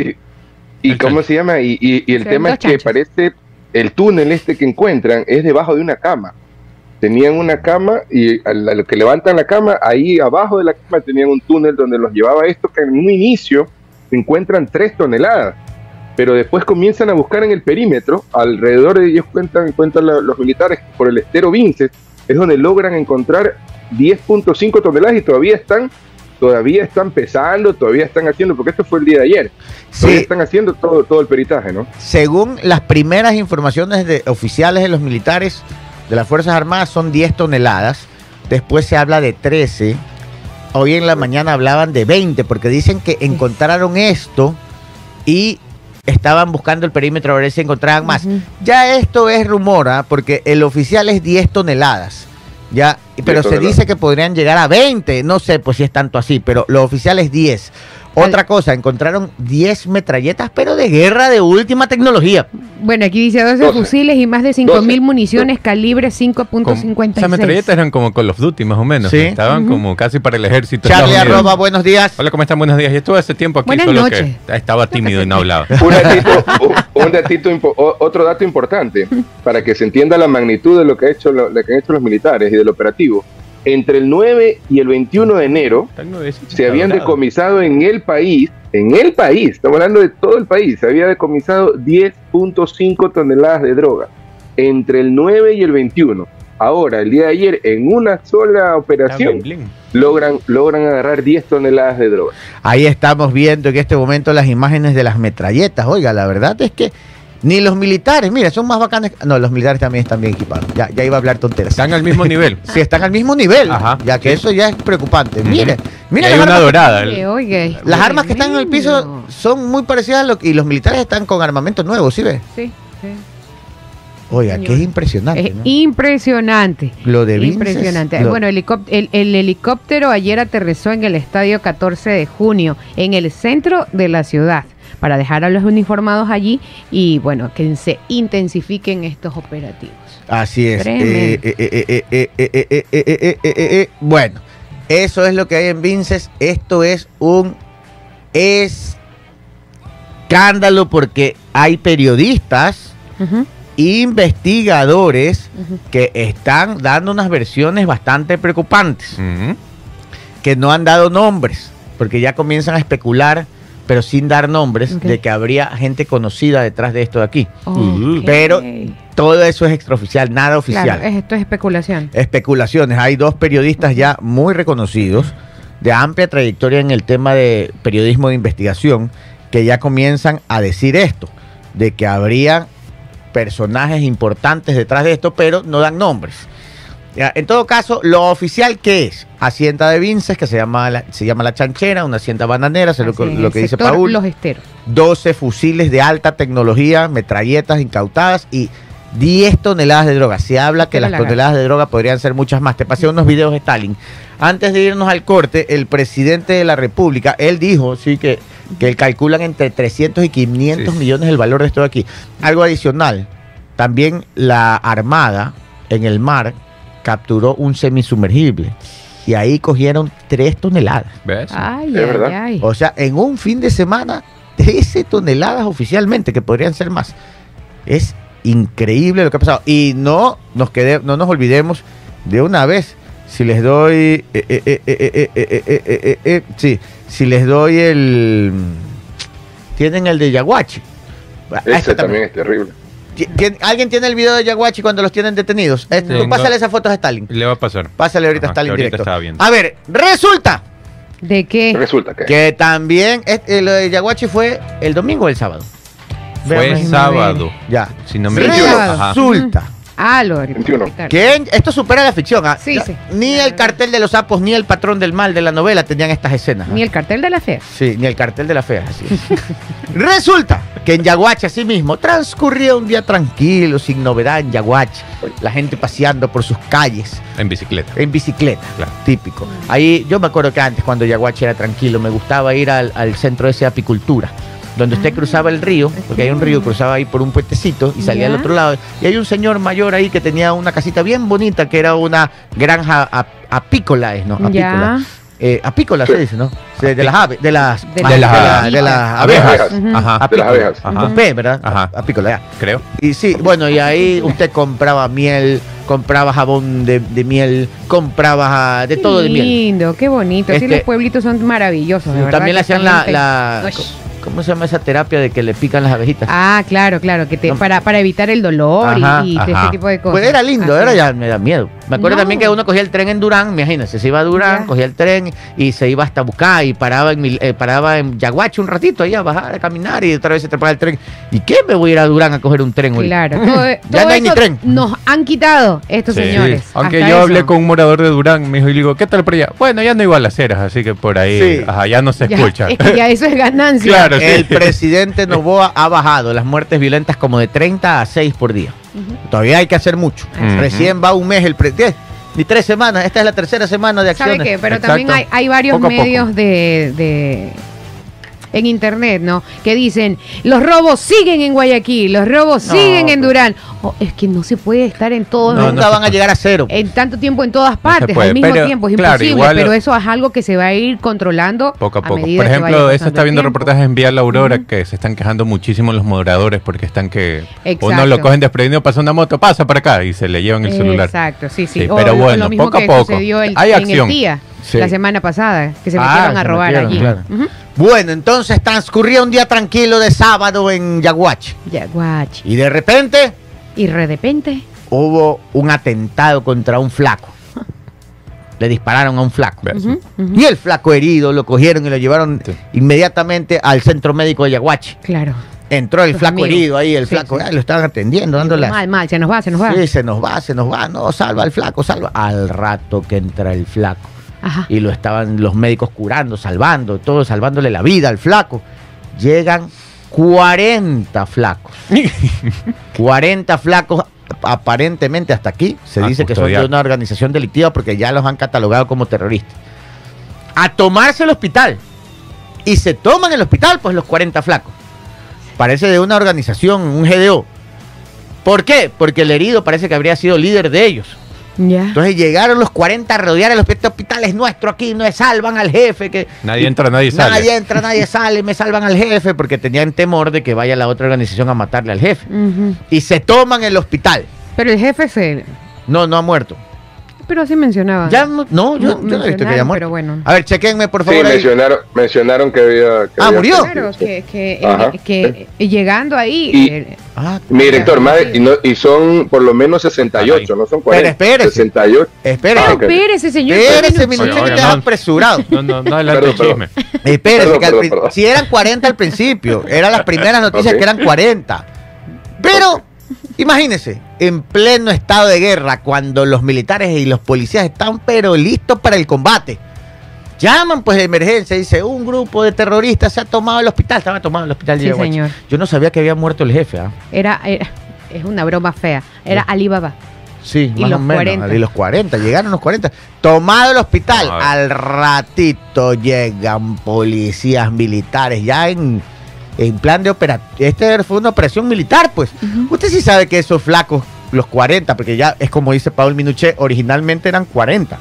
[SPEAKER 3] y cómo
[SPEAKER 5] chancho.
[SPEAKER 3] se llama y, y- y el
[SPEAKER 2] Se
[SPEAKER 3] tema es que
[SPEAKER 2] chanchos.
[SPEAKER 3] parece el túnel este que encuentran es debajo de una cama tenían una cama y a lo que levantan la cama ahí abajo de la cama tenían un túnel donde los llevaba esto que en un inicio se encuentran tres toneladas pero después comienzan a buscar en el perímetro alrededor de ellos cuentan cuentan la- los militares por el estero Vinces es donde logran encontrar 10.5 toneladas y todavía están todavía están pesando, todavía están haciendo, porque esto fue el día de ayer, todavía
[SPEAKER 1] Sí,
[SPEAKER 3] están haciendo todo, todo el peritaje, ¿no?
[SPEAKER 1] según las primeras informaciones de oficiales de los militares de las Fuerzas Armadas son 10 toneladas, después se habla de 13, hoy en la mañana hablaban de 20, porque dicen que encontraron esto y estaban buscando el perímetro a ver si encontraban más. Ya esto es rumor, ¿ah? porque el oficial es 10 toneladas. Ya, pero se
[SPEAKER 3] toneladas.
[SPEAKER 1] dice que podrían llegar a 20, no sé pues si es tanto así, pero lo oficial es 10. Otra cosa, encontraron 10 metralletas, pero de guerra de última tecnología.
[SPEAKER 2] Bueno, aquí dice 12
[SPEAKER 3] Doce.
[SPEAKER 2] fusiles y más de 5.000
[SPEAKER 3] Doce.
[SPEAKER 2] municiones calibre
[SPEAKER 5] Como-
[SPEAKER 2] 5.56.
[SPEAKER 5] Esas metralletas eran como Call of Duty, más o menos.
[SPEAKER 1] Sí.
[SPEAKER 5] Estaban como casi para el ejército.
[SPEAKER 1] Charlie arroba, buenos días.
[SPEAKER 5] Hola, ¿cómo están? Buenos días. Yo estuve hace tiempo aquí,
[SPEAKER 2] Buenas
[SPEAKER 5] solo
[SPEAKER 2] noches.
[SPEAKER 5] que estaba tímido y no hablaba.
[SPEAKER 3] Un datito, un- datito otro dato importante para que se entienda la magnitud de lo que, ha hecho, lo, lo que han hecho los militares y del operativo. Entre el 9 y el 21 de enero se habían decomisado en el país, en el país, estamos hablando de todo el país, se había decomisado 10.5 toneladas de droga entre el 9 y el 21. Ahora, el día de ayer, en una sola operación, logran, logran agarrar 10 toneladas de droga.
[SPEAKER 1] Ahí estamos viendo en este momento las imágenes de las metralletas. Oiga, la verdad es que ni los militares, mira, son más bacanes. No, los militares también están bien equipados. Ya, ya iba a hablar tonteras.
[SPEAKER 5] Están al mismo nivel.
[SPEAKER 1] Sí, están al mismo nivel.
[SPEAKER 5] Ajá.
[SPEAKER 1] Ya que eso ya es preocupante. Mire, mire
[SPEAKER 5] hay
[SPEAKER 1] las
[SPEAKER 5] una
[SPEAKER 1] armas,
[SPEAKER 5] dorada. el-
[SPEAKER 2] Oye, oye,
[SPEAKER 1] las armas que están en el piso son muy parecidas a lo que. Y los militares están con armamentos nuevos, ¿sí ves?
[SPEAKER 2] Sí, sí.
[SPEAKER 1] Oiga,
[SPEAKER 2] Señor.
[SPEAKER 1] que es impresionante.
[SPEAKER 2] Es
[SPEAKER 1] ¿no?
[SPEAKER 2] impresionante.
[SPEAKER 1] Lo de Vinces,
[SPEAKER 2] Impresionante.
[SPEAKER 1] lo-
[SPEAKER 2] Bueno, el, el helicóptero ayer aterrizó en el estadio 14 de junio, en el centro de la ciudad, para dejar a los uniformados allí y bueno, que se intensifiquen estos operativos.
[SPEAKER 1] Así es. Bueno, eso es lo que hay en Vinces. Esto es un escándalo porque hay periodistas. Investigadores que están dando unas versiones bastante preocupantes, que no han dado nombres, porque ya comienzan a especular pero sin dar nombres, de que habría gente conocida detrás de esto de aquí. Pero todo eso es extraoficial, nada oficial.
[SPEAKER 2] Claro, es- esto es especulación.
[SPEAKER 1] especulaciones. Hay dos periodistas ya muy reconocidos, de amplia trayectoria en el tema de periodismo de investigación, que ya comienzan a decir esto, de que habría personajes importantes detrás de esto, pero no dan nombres. Ya, en todo caso, lo oficial que es Hacienda de Vinces, que se llama la, se llama la chanchera, una hacienda bananera, es lo, que-
[SPEAKER 2] es,
[SPEAKER 1] lo
[SPEAKER 2] el
[SPEAKER 1] que dice Paul.
[SPEAKER 2] Los esteros.
[SPEAKER 1] 12 fusiles de alta tecnología, metralletas incautadas y 10 toneladas de droga. Se habla que las
[SPEAKER 2] la
[SPEAKER 1] toneladas de droga podrían ser muchas más. Te pasé unos videos de Stalin. Antes de irnos al corte, el presidente de la República, él dijo, sí, que, que calculan entre 300 y 500
[SPEAKER 5] Sí.
[SPEAKER 1] millones el valor de esto de aquí. Algo adicional, también la Armada en el mar capturó un semisumergible. Y ahí cogieron tres toneladas.
[SPEAKER 5] ¿Ves?
[SPEAKER 2] Ay, ay.
[SPEAKER 1] O sea, en un fin de semana, 13 toneladas oficialmente, que podrían ser más. Es increíble lo que ha pasado. Y no nos, quede, no nos olvidemos de una vez. Si les doy. Sí, si les doy el. Tienen el de Yaguachi.
[SPEAKER 3] Ese
[SPEAKER 1] este
[SPEAKER 3] también es terrible.
[SPEAKER 1] Tien- ¿Alguien tiene el video de Yaguachi cuando los tienen detenidos? Tú
[SPEAKER 5] Tengo.
[SPEAKER 1] pásale esas fotos a Stalin.
[SPEAKER 5] Le va a pasar.
[SPEAKER 1] Pásale ahorita a Stalin
[SPEAKER 5] ahorita
[SPEAKER 1] directo.
[SPEAKER 5] viendo.
[SPEAKER 1] A ver, resulta
[SPEAKER 2] ¿De qué?
[SPEAKER 3] Resulta que.
[SPEAKER 1] que también es- eh, lo de Yaguachi fue el domingo o el sábado.
[SPEAKER 5] Fue
[SPEAKER 1] Veamos.
[SPEAKER 5] sábado.
[SPEAKER 1] Ya.
[SPEAKER 5] Si no me
[SPEAKER 3] Sí,
[SPEAKER 5] equivoco. Ajá.
[SPEAKER 1] Resulta
[SPEAKER 3] 21.
[SPEAKER 1] que esto supera la ficción. ¿ah?
[SPEAKER 2] Sí, sí.
[SPEAKER 1] Ni el cartel de los sapos ni el patrón del mal de la novela tenían estas escenas. ¿ah?
[SPEAKER 2] Ni el cartel de la fe.
[SPEAKER 1] Sí, ni el cartel de la fea. así es. Resulta que en Yaguachi, así mismo, transcurría un día tranquilo, sin novedad en Yaguachi. La gente paseando por sus calles.
[SPEAKER 5] En bicicleta.
[SPEAKER 1] En bicicleta,
[SPEAKER 5] Claro.
[SPEAKER 1] típico. Ahí yo me acuerdo que antes, cuando Yaguachi era tranquilo, me gustaba ir al, al centro ese de apicultura, donde usted
[SPEAKER 2] Ah,
[SPEAKER 1] cruzaba el río, porque hay un río, cruzaba ahí por un puentecito y salía
[SPEAKER 2] Ya.
[SPEAKER 1] al otro lado. Y hay un señor mayor ahí que tenía una casita bien bonita, que era una granja ap- apícola, ¿es, ¿no? Apícola. Eh, apícola se dice, ¿no? De, de las aves, de las,
[SPEAKER 2] De
[SPEAKER 1] de
[SPEAKER 5] las
[SPEAKER 1] la-
[SPEAKER 2] abejitas.
[SPEAKER 1] de las
[SPEAKER 3] Abejas.
[SPEAKER 5] Ajá.
[SPEAKER 3] De las abejas.
[SPEAKER 5] Ajá.
[SPEAKER 1] P, ¿verdad?
[SPEAKER 5] Ajá.
[SPEAKER 1] Apícola, ya.
[SPEAKER 5] Creo.
[SPEAKER 1] Y sí, bueno, y ahí usted compraba miel, compraba jabón de, de miel, compraba de todo de
[SPEAKER 2] Qué
[SPEAKER 1] miel.
[SPEAKER 2] lindo, qué bonito. Sí,
[SPEAKER 1] Este-
[SPEAKER 2] los pueblitos son maravillosos. de verdad
[SPEAKER 1] También le hacían la. ¿Cómo se llama esa terapia de que le pican las abejitas?
[SPEAKER 2] Ah, claro, claro, que te, para, para evitar el dolor y-
[SPEAKER 1] Ajá,
[SPEAKER 2] y,
[SPEAKER 5] ajá.
[SPEAKER 2] ese tipo de cosas.
[SPEAKER 1] Pues era lindo,
[SPEAKER 2] es.
[SPEAKER 1] ya me da miedo. Me acuerdo
[SPEAKER 2] No.
[SPEAKER 1] también que uno cogía el tren en Durán, imagínense, se iba a Durán, cogía el tren y se iba hasta buscar y paraba en, eh, paraba en Yaguachi un ratito ahí a bajar, a caminar y otra vez se trepaba el tren. ¿Y qué me voy a ir a Durán a coger un tren hoy?
[SPEAKER 2] Claro, todo,
[SPEAKER 1] Ya
[SPEAKER 2] todo
[SPEAKER 1] no hay ni tren.
[SPEAKER 2] Nos han quitado estos
[SPEAKER 5] Sí.
[SPEAKER 2] señores.
[SPEAKER 5] Aunque yo
[SPEAKER 2] eso.
[SPEAKER 5] hablé con un morador de Durán, me dijo, y le digo, ¿qué tal por allá? Bueno, ya no iba a las ceras, así que por ahí,
[SPEAKER 1] Sí.
[SPEAKER 5] ajá, ya no se
[SPEAKER 2] Ya,
[SPEAKER 5] escucha.
[SPEAKER 2] es que ya eso es ganancia.
[SPEAKER 5] Claro, sí.
[SPEAKER 1] El presidente Novoa ha bajado las muertes violentas como de 30 a 6 por día. Todavía hay que hacer mucho. Recién va un mes el presidente. Ni tres semanas. Esta es la tercera semana de
[SPEAKER 2] ¿Sabe
[SPEAKER 1] acciones.
[SPEAKER 2] qué? Pero
[SPEAKER 5] Exacto.
[SPEAKER 2] también hay, hay varios
[SPEAKER 5] poco.
[SPEAKER 2] medios de, de- en internet, ¿no? Que dicen, los robos siguen en Guayaquil, los robos
[SPEAKER 1] No,
[SPEAKER 2] siguen en
[SPEAKER 1] pues.
[SPEAKER 2] Durán. Oh, es que no se puede estar en todos
[SPEAKER 5] No,
[SPEAKER 1] Nunca
[SPEAKER 5] no
[SPEAKER 1] van a llegar a cero.
[SPEAKER 2] en tanto tiempo en todas partes
[SPEAKER 5] puede,
[SPEAKER 2] al mismo
[SPEAKER 5] pero,
[SPEAKER 2] tiempo, es
[SPEAKER 5] claro,
[SPEAKER 2] imposible,
[SPEAKER 5] igual-
[SPEAKER 2] pero eso es algo que se va a ir controlando
[SPEAKER 5] Poco a poco. Por ejemplo, eso está viendo
[SPEAKER 2] tiempo.
[SPEAKER 5] reportajes en Vía La Aurora que se están quejando muchísimo los moderadores porque están que
[SPEAKER 2] Exacto.
[SPEAKER 5] uno lo cogen desprevenido, pasa una moto, pasa para acá y se le llevan el celular.
[SPEAKER 2] Exacto, sí, sí.
[SPEAKER 5] Pero
[SPEAKER 2] lo-
[SPEAKER 5] bueno,
[SPEAKER 2] lo mismo
[SPEAKER 5] poco a
[SPEAKER 2] que
[SPEAKER 5] poco.
[SPEAKER 2] sucedió el-
[SPEAKER 5] Hay
[SPEAKER 2] en
[SPEAKER 5] acción.
[SPEAKER 2] el día,
[SPEAKER 1] Sí.
[SPEAKER 2] la semana pasada, que se
[SPEAKER 1] Ah,
[SPEAKER 2] metieron a robar
[SPEAKER 1] metieron,
[SPEAKER 2] allí.
[SPEAKER 1] claro.
[SPEAKER 2] Ujú.
[SPEAKER 1] Bueno, entonces transcurría un día tranquilo de sábado en Yaguachi.
[SPEAKER 2] Ya, guachi.
[SPEAKER 1] Y de repente
[SPEAKER 2] Y de repente,
[SPEAKER 1] hubo un atentado contra un flaco. Le dispararon a un flaco. Y el flaco herido lo cogieron y lo llevaron
[SPEAKER 5] Sí.
[SPEAKER 1] inmediatamente al centro médico de Yaguachi.
[SPEAKER 2] claro.
[SPEAKER 1] Entró el
[SPEAKER 2] Los
[SPEAKER 1] flaco
[SPEAKER 2] amigos.
[SPEAKER 1] herido ahí, el
[SPEAKER 2] Sí,
[SPEAKER 1] flaco,
[SPEAKER 2] sí.
[SPEAKER 1] lo estaban atendiendo, dándole.
[SPEAKER 2] Mal, mal, se nos va, se nos va.
[SPEAKER 1] Sí, se nos va, se nos va, no, salva al flaco, salva. Al rato que entra el flaco.
[SPEAKER 2] Ajá.
[SPEAKER 1] Y lo estaban los médicos curando, salvando, todo, salvándole la vida al flaco. Llegan 40 flacos. 40 flacos, aparentemente hasta aquí. Se
[SPEAKER 5] A
[SPEAKER 1] dice que son de una organización delictiva porque ya los han catalogado como terroristas. A tomarse el hospital. Y se toman el hospital, pues los 40 flacos. Parece de una organización, un GDO. ¿Por qué? Porque el herido parece que habría sido líder de ellos.
[SPEAKER 2] Ya.
[SPEAKER 1] Entonces llegaron los 40 a rodear el hospital. Este hospital es nuestro aquí, no es salvan al jefe. que
[SPEAKER 5] Nadie
[SPEAKER 1] y-
[SPEAKER 5] entra, nadie sale.
[SPEAKER 1] Nadie entra, nadie sale, me salvan al jefe porque tenían temor de que vaya la otra organización a matarle al jefe. Y se toman el hospital.
[SPEAKER 2] Pero el jefe se...
[SPEAKER 1] No, no ha muerto.
[SPEAKER 2] Pero así mencionaba.
[SPEAKER 1] Ya, no, no, yo,
[SPEAKER 2] No,
[SPEAKER 1] yo no he visto que haya muerto.
[SPEAKER 2] pero bueno.
[SPEAKER 1] A ver, chequenme por
[SPEAKER 3] Sí,
[SPEAKER 1] favor. ahí.
[SPEAKER 3] mencionaron, mencionaron que había. que
[SPEAKER 1] Ah,
[SPEAKER 3] había
[SPEAKER 1] murió.
[SPEAKER 2] Claro,
[SPEAKER 3] sí.
[SPEAKER 2] que, que,
[SPEAKER 3] Ajá.
[SPEAKER 2] eh, que llegando ahí.
[SPEAKER 3] Y-
[SPEAKER 2] eh,
[SPEAKER 1] Ah,
[SPEAKER 3] Mi director, de- y, no- y son por lo menos 68, no son 40.
[SPEAKER 1] espérese.
[SPEAKER 3] 68.
[SPEAKER 1] espérese.
[SPEAKER 3] Ah,
[SPEAKER 2] señor.
[SPEAKER 1] Espérese, mi niño, que te apresurado.
[SPEAKER 5] No, no, no adelante chisme.
[SPEAKER 1] Espérese, que si eran 40 al principio, eran las primeras noticias que eran 40. Pero. Imagínense, en pleno estado de guerra, cuando los militares y los policías están pero listos para el combate. Llaman pues de emergencia, dice, un grupo de terroristas se ha tomado el hospital, estaba tomado el hospital
[SPEAKER 2] Sí, señor.
[SPEAKER 1] Yo no sabía que había muerto el jefe, ¿ah?
[SPEAKER 2] Era, era- es una broma fea. Era Alibaba.
[SPEAKER 1] Sí,
[SPEAKER 2] Y
[SPEAKER 1] más
[SPEAKER 2] los
[SPEAKER 1] o menos.
[SPEAKER 2] 40.
[SPEAKER 1] Y los 40, llegaron los 40. Tomado el hospital. Al ratito llegan policías militares ya en, en plan de operación. Este fue una operación militar, pues. Usted sí sabe que esos flacos, los 40, porque ya es como dice Paul Minuché, originalmente eran 40.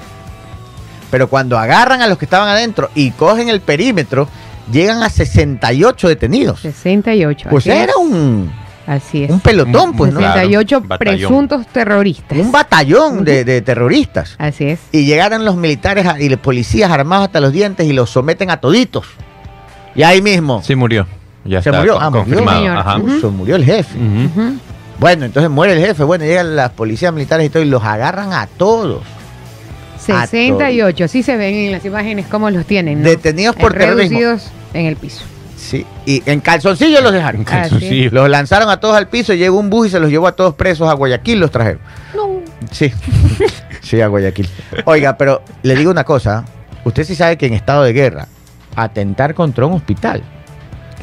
[SPEAKER 1] Pero cuando agarran a los que estaban adentro y cogen el perímetro, llegan a 68 detenidos.
[SPEAKER 2] 68.
[SPEAKER 1] Pues
[SPEAKER 2] es.
[SPEAKER 1] era un,
[SPEAKER 2] Así es.
[SPEAKER 1] un pelotón, pues, ¿no?
[SPEAKER 5] Claro,
[SPEAKER 2] 68
[SPEAKER 5] batallón.
[SPEAKER 2] presuntos terroristas.
[SPEAKER 1] Un batallón de, de terroristas.
[SPEAKER 2] Así es.
[SPEAKER 1] y llegaran los militares y los policías armados hasta los dientes y los someten a toditos. Y ahí mismo
[SPEAKER 5] Sí murió. Ya
[SPEAKER 1] se
[SPEAKER 5] está
[SPEAKER 1] murió. Ah, murió.
[SPEAKER 5] confirmado. Ajá.
[SPEAKER 1] Uso, murió el jefe. Bueno, entonces muere el jefe. Bueno, llegan las policías militares y todo y los agarran a todos.
[SPEAKER 2] 68. Así se ven en las imágenes cómo los tienen. ¿no?
[SPEAKER 1] Detenidos por terrorismo.
[SPEAKER 2] Reducidos en el piso.
[SPEAKER 1] Sí. Y en calzoncillos los dejaron.
[SPEAKER 5] En calzoncillo.
[SPEAKER 1] Los lanzaron a todos al piso, llegó un bus y se los llevó a todos presos a Guayaquil, los trajeron.
[SPEAKER 2] No.
[SPEAKER 1] Sí, sí, a Guayaquil. Oiga, pero le digo una cosa, usted sí sabe que en estado de guerra, atentar contra un hospital,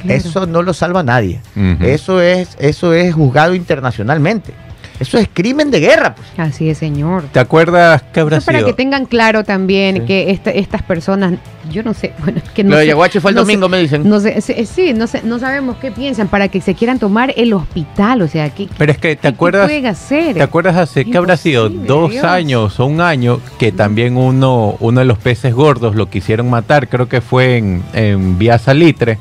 [SPEAKER 2] Claro.
[SPEAKER 1] eso no lo salva nadie. Eso es, eso es juzgado internacionalmente. Eso es crimen de guerra, pues.
[SPEAKER 2] Así es, señor.
[SPEAKER 5] ¿Te acuerdas que habrá
[SPEAKER 2] Eso para
[SPEAKER 5] sido?
[SPEAKER 2] que tengan claro también
[SPEAKER 5] Sí.
[SPEAKER 2] que esta- estas personas, yo no sé, bueno, que no
[SPEAKER 1] Lo de
[SPEAKER 2] sé,
[SPEAKER 1] Yaguachi fue el
[SPEAKER 2] no sé,
[SPEAKER 1] domingo, me dicen.
[SPEAKER 2] No sé, sí, sí, no sé, no sabemos qué piensan para que se quieran tomar el hospital, o sea, ¿qué,
[SPEAKER 5] Pero es que, ¿te
[SPEAKER 2] qué
[SPEAKER 5] acuerdas?
[SPEAKER 2] hacer?
[SPEAKER 5] ¿Te acuerdas hace que habrá sido dos
[SPEAKER 2] Dios.
[SPEAKER 5] años o un año que también uno, uno de los peces gordos lo quisieron matar? Creo que fue en, en Vía Salitre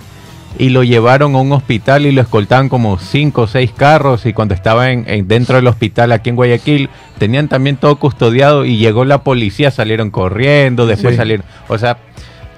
[SPEAKER 5] y lo llevaron a un hospital y lo escoltaban como cinco o seis carros y cuando estaba en, en- dentro del hospital aquí en Guayaquil tenían también todo custodiado y llegó la policía, salieron corriendo, después
[SPEAKER 1] Sí.
[SPEAKER 5] salieron, o sea,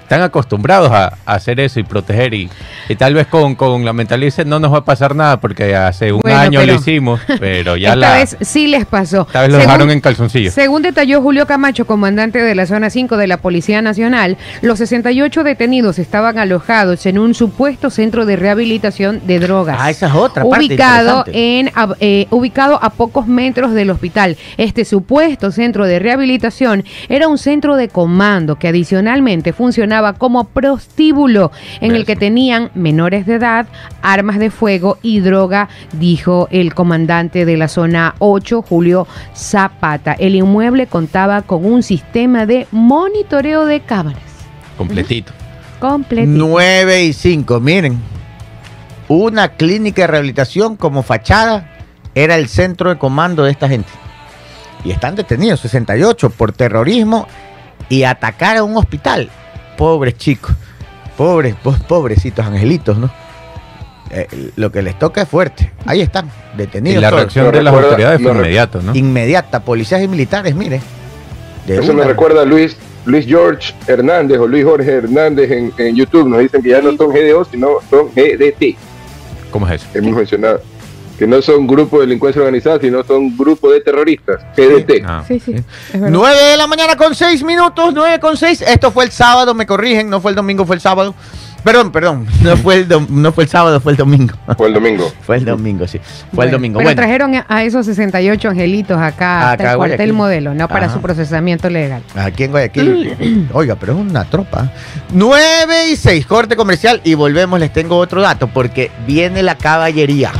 [SPEAKER 5] están acostumbrados a, a hacer eso y proteger y, y tal vez con, con la mentalidad dicen, no nos va a pasar nada porque hace un
[SPEAKER 2] Bueno,
[SPEAKER 5] año
[SPEAKER 2] pero-
[SPEAKER 5] lo hicimos, pero ya
[SPEAKER 2] Esta
[SPEAKER 5] la...
[SPEAKER 2] vez sí les pasó.
[SPEAKER 5] Esta vez lo
[SPEAKER 2] Según-
[SPEAKER 5] dejaron en calzoncillo.
[SPEAKER 2] Según detalló Julio Camacho, comandante de la zona 5 de la Policía Nacional, los 68 detenidos estaban alojados en un supuesto centro de rehabilitación de drogas.
[SPEAKER 1] Ah, esa es otra parte
[SPEAKER 2] ubicado en a- eh, ubicado a pocos metros del hospital. Este supuesto centro de rehabilitación era un centro de comando que adicionalmente funcionaba como prostíbulo en el que tenían menores de edad, armas de fuego y droga, dijo el comandante de la zona 8, Julio Zapata. El inmueble contaba con un sistema de monitoreo de cámaras.
[SPEAKER 5] Completito.
[SPEAKER 2] Completo.
[SPEAKER 1] 9 y 5, miren. Una clínica de rehabilitación como fachada era el centro de comando de esta gente. Y están detenidos 68 por terrorismo y atacar a un hospital. Pobres chicos, pobres, po- pobrecitos angelitos, ¿no? Eh, lo que les toca es fuerte. Ahí están,
[SPEAKER 5] Y
[SPEAKER 1] detenidos.
[SPEAKER 5] la
[SPEAKER 1] todos.
[SPEAKER 5] reacción de las
[SPEAKER 3] recuerda-
[SPEAKER 5] autoridades fue inmediata, ¿no?
[SPEAKER 1] Inmediata, policías y militares, mire. De
[SPEAKER 3] Eso me recuerda a Luis, Luis George Hernández o Luis Jorge Hernández en, en YouTube. Nos dicen que ya no son GDO, sino son GDT.
[SPEAKER 5] ¿Cómo es eso?
[SPEAKER 3] Hemos mencionado que no son grupo de delincuencia organizada, sino son grupo de terroristas. GDT.
[SPEAKER 5] Ah,
[SPEAKER 2] Sí, sí.
[SPEAKER 5] sí.
[SPEAKER 2] es verdad.
[SPEAKER 1] 9 de la mañana con 6 minutos, 9 con 6. Esto fue el sábado, me corrigen, no fue el domingo, fue el sábado. Perdón, perdón, no fue el, dom- no fue el sábado, fue el domingo.
[SPEAKER 3] Fue el domingo.
[SPEAKER 1] Fue el domingo, sí. Fue el
[SPEAKER 2] Bueno,
[SPEAKER 1] domingo.
[SPEAKER 2] Pero
[SPEAKER 1] Bueno,
[SPEAKER 2] trajeron a- esos 68 angelitos acá,
[SPEAKER 1] Acá,
[SPEAKER 2] hasta el cuartel modelo, no para
[SPEAKER 1] Ajá.
[SPEAKER 2] su procesamiento legal.
[SPEAKER 1] aquí en Guayaquil. Oiga, pero es una tropa. 9 y 6, corte comercial. Y volvemos, les tengo otro dato, porque viene la caballería.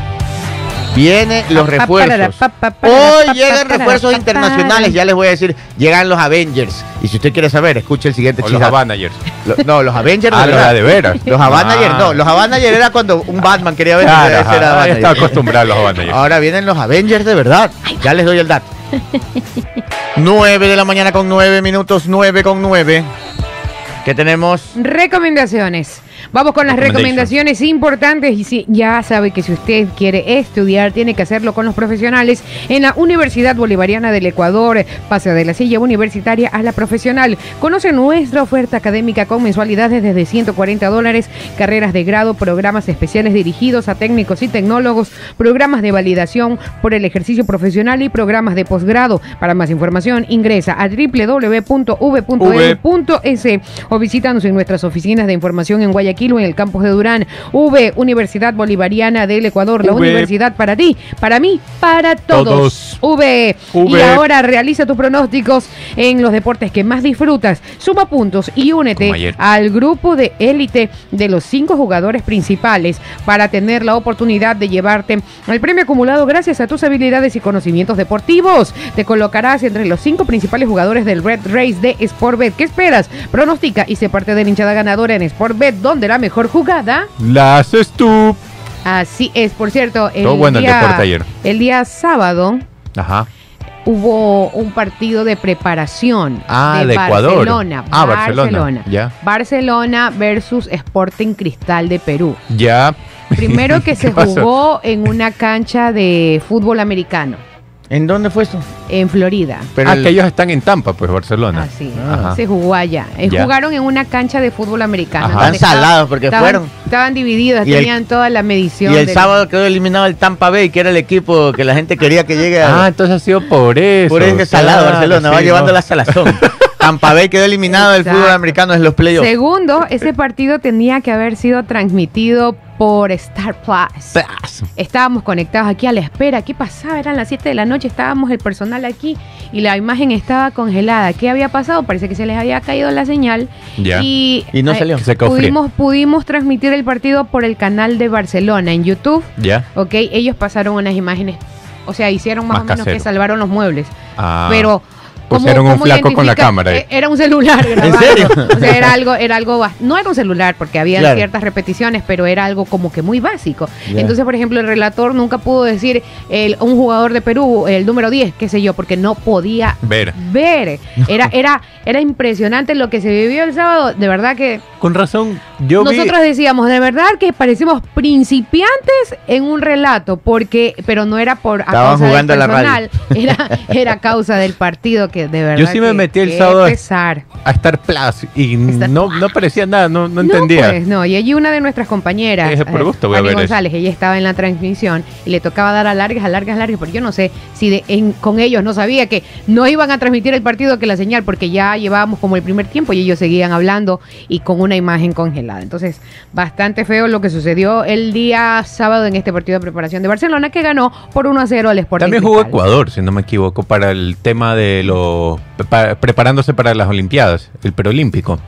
[SPEAKER 1] Vienen los refuerzos. Hoy llegan refuerzos internacionales, ya les voy a decir, llegan los Avengers. Y si usted quiere saber, escuche el siguiente
[SPEAKER 5] O los.
[SPEAKER 1] Lo- No, los Avengers
[SPEAKER 5] Ah, los de veras.
[SPEAKER 1] Los Avengers,
[SPEAKER 5] Ah.
[SPEAKER 1] no, los Avengers era cuando un Batman quería ver
[SPEAKER 5] Claro,
[SPEAKER 1] ese
[SPEAKER 5] ajá,
[SPEAKER 1] era
[SPEAKER 5] ya
[SPEAKER 1] Avengers.
[SPEAKER 5] estaba acostumbrado a los Avanagers.
[SPEAKER 1] Ahora vienen los Avengers de verdad. Ya les doy el dato. 9 de la mañana con 9 minutos, 9 con 9. ¿Qué tenemos?
[SPEAKER 2] Recomendaciones. Vamos con las recomendaciones importantes y si, ya sabe que si usted quiere estudiar tiene que hacerlo con los profesionales en la Universidad Bolivariana del Ecuador. Pase de la silla universitaria a la profesional. Conoce nuestra oferta académica con mensualidades desde 140 dólares, carreras de grado, programas especiales dirigidos a técnicos y tecnólogos, programas de validación por el ejercicio profesional y programas de posgrado. Para más información ingresa a www.v.edu.es o visítanos en nuestras oficinas de información en Guayaquil o en el campus de Durán. V, Universidad Bolivariana del Ecuador, la universidad para ti, para mí, para todos.
[SPEAKER 5] Todos.
[SPEAKER 2] V. Y ahora realiza tus pronósticos en los deportes que más disfrutas. Suma puntos y únete al grupo de élite de los cinco jugadores principales para tener la oportunidad de llevarte el premio acumulado gracias a tus habilidades y conocimientos deportivos. Te colocarás entre los cinco principales jugadores del Red Race de Sportbet. ¿Qué esperas? Pronostica y sé parte de la hinchada ganadora en Sportbet, donde la mejor jugada.
[SPEAKER 5] La haces tú.
[SPEAKER 2] Así es, por cierto, el,
[SPEAKER 5] Todo bueno el
[SPEAKER 2] día,
[SPEAKER 5] deporte ayer.
[SPEAKER 2] el día sábado
[SPEAKER 5] Ajá.
[SPEAKER 2] hubo un partido de preparación
[SPEAKER 5] Ah,
[SPEAKER 2] de,
[SPEAKER 5] de Ecuador.
[SPEAKER 2] Barcelona.
[SPEAKER 5] Ah, Barcelona, ya.
[SPEAKER 2] Barcelona versus Sporting Cristal de Perú.
[SPEAKER 5] Ya.
[SPEAKER 2] Primero que se jugó en una cancha de fútbol americano
[SPEAKER 1] ¿En dónde fue esto?
[SPEAKER 2] en Florida.
[SPEAKER 1] Pero
[SPEAKER 5] ah,
[SPEAKER 1] el-
[SPEAKER 5] que ellos están en Tampa, pues Barcelona.
[SPEAKER 2] Así,
[SPEAKER 5] Ajá.
[SPEAKER 2] se jugó allá. Eh. Jugaron en una cancha de fútbol americano.
[SPEAKER 1] Están salados porque
[SPEAKER 2] estaban-
[SPEAKER 1] fueron.
[SPEAKER 2] Estaban divididos,
[SPEAKER 1] Y el-
[SPEAKER 2] tenían toda la medición.
[SPEAKER 1] Y el
[SPEAKER 2] del-
[SPEAKER 1] sábado quedó eliminado el Tampa Bay, que era el equipo que la gente quería que llegue a...
[SPEAKER 5] Ah, entonces ha sido por eso.
[SPEAKER 1] por eso que salado
[SPEAKER 5] Claro,
[SPEAKER 1] Barcelona, va llevando la salazón. Tampa Bay quedó eliminado del fútbol americano en los playoffs.
[SPEAKER 2] Segundo, ese partido tenía que haber sido transmitido por Star Plus. Estábamos conectados aquí a la espera. ¿Qué pasaba? Eran las 7 de la noche, estábamos el personal aquí y la imagen estaba congelada. ¿Qué había pasado? Parece que se les había caído la señal.
[SPEAKER 5] Ya.
[SPEAKER 2] Y,
[SPEAKER 1] Y no
[SPEAKER 2] eh,
[SPEAKER 1] salió.
[SPEAKER 5] Se
[SPEAKER 2] pudimos, pudimos transmitir el partido por el canal de Barcelona en YouTube.
[SPEAKER 5] Ya.
[SPEAKER 2] Ok, ellos pasaron unas imágenes. O sea, hicieron más,
[SPEAKER 5] Más
[SPEAKER 2] o menos que salvaron los muebles.
[SPEAKER 5] Ah.
[SPEAKER 2] Pero.
[SPEAKER 5] Pusieron un flaco con la cámara
[SPEAKER 2] eh, Era un celular grabado.
[SPEAKER 1] serio?
[SPEAKER 2] O sea, era algo, era algo, no era un celular porque había
[SPEAKER 1] Claro.
[SPEAKER 2] ciertas repeticiones, pero era algo como que muy básico. Entonces, por ejemplo, el relator nunca pudo decir el, un jugador de Perú, el número 10, qué sé yo, porque no podía
[SPEAKER 5] Ver.
[SPEAKER 2] ver. Era, era, era impresionante lo que se vivió el sábado. De verdad que
[SPEAKER 5] Con razón, yo vi-
[SPEAKER 2] nosotros decíamos, de verdad que parecimos principiantes en un relato, porque, pero no era por a
[SPEAKER 1] Estaban
[SPEAKER 2] causa
[SPEAKER 1] jugando a
[SPEAKER 2] del
[SPEAKER 1] la radio.
[SPEAKER 2] era, era a causa del partido que de verdad.
[SPEAKER 5] Yo sí me
[SPEAKER 2] que-
[SPEAKER 5] metí el sábado a-
[SPEAKER 2] pesar.
[SPEAKER 5] a Star Plus y
[SPEAKER 2] Star
[SPEAKER 5] no, no parecía nada, no, no entendía.
[SPEAKER 2] pues, no, y allí una de nuestras compañeras,
[SPEAKER 5] por
[SPEAKER 2] eh,
[SPEAKER 5] gusto voy a
[SPEAKER 2] Fanny
[SPEAKER 5] ver eso.
[SPEAKER 2] González, ella estaba en la transmisión y le tocaba dar a largas, a largas, a largas, porque yo no sé si de- en- con ellos no sabía que no iban a transmitir el partido que la señal, porque ya llevábamos como el primer tiempo y ellos seguían hablando y con una imagen congelada. Entonces, bastante feo lo que sucedió el día sábado en este partido de preparación de Barcelona, que ganó por 1 a 0 al Sporting
[SPEAKER 5] También jugó
[SPEAKER 2] Cristal.
[SPEAKER 5] Ecuador, si no me equivoco, para el tema de los... pa- preparándose para las Olimpiadas, el preolímpico.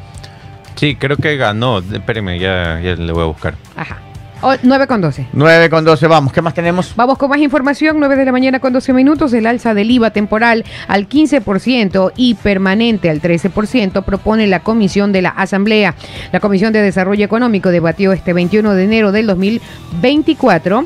[SPEAKER 5] Sí, creo que ganó. Espérenme, ya, ya le voy a buscar.
[SPEAKER 2] Ajá. O- 9 con 12.
[SPEAKER 1] 9 con 12, vamos. ¿Qué más tenemos?
[SPEAKER 2] Vamos con más información, 9 de la mañana con 12 minutos, el alza del IVA temporal al 15% y permanente al 13% propone la Comisión de la Asamblea. La Comisión de Desarrollo Económico debatió este 21 de enero del 2024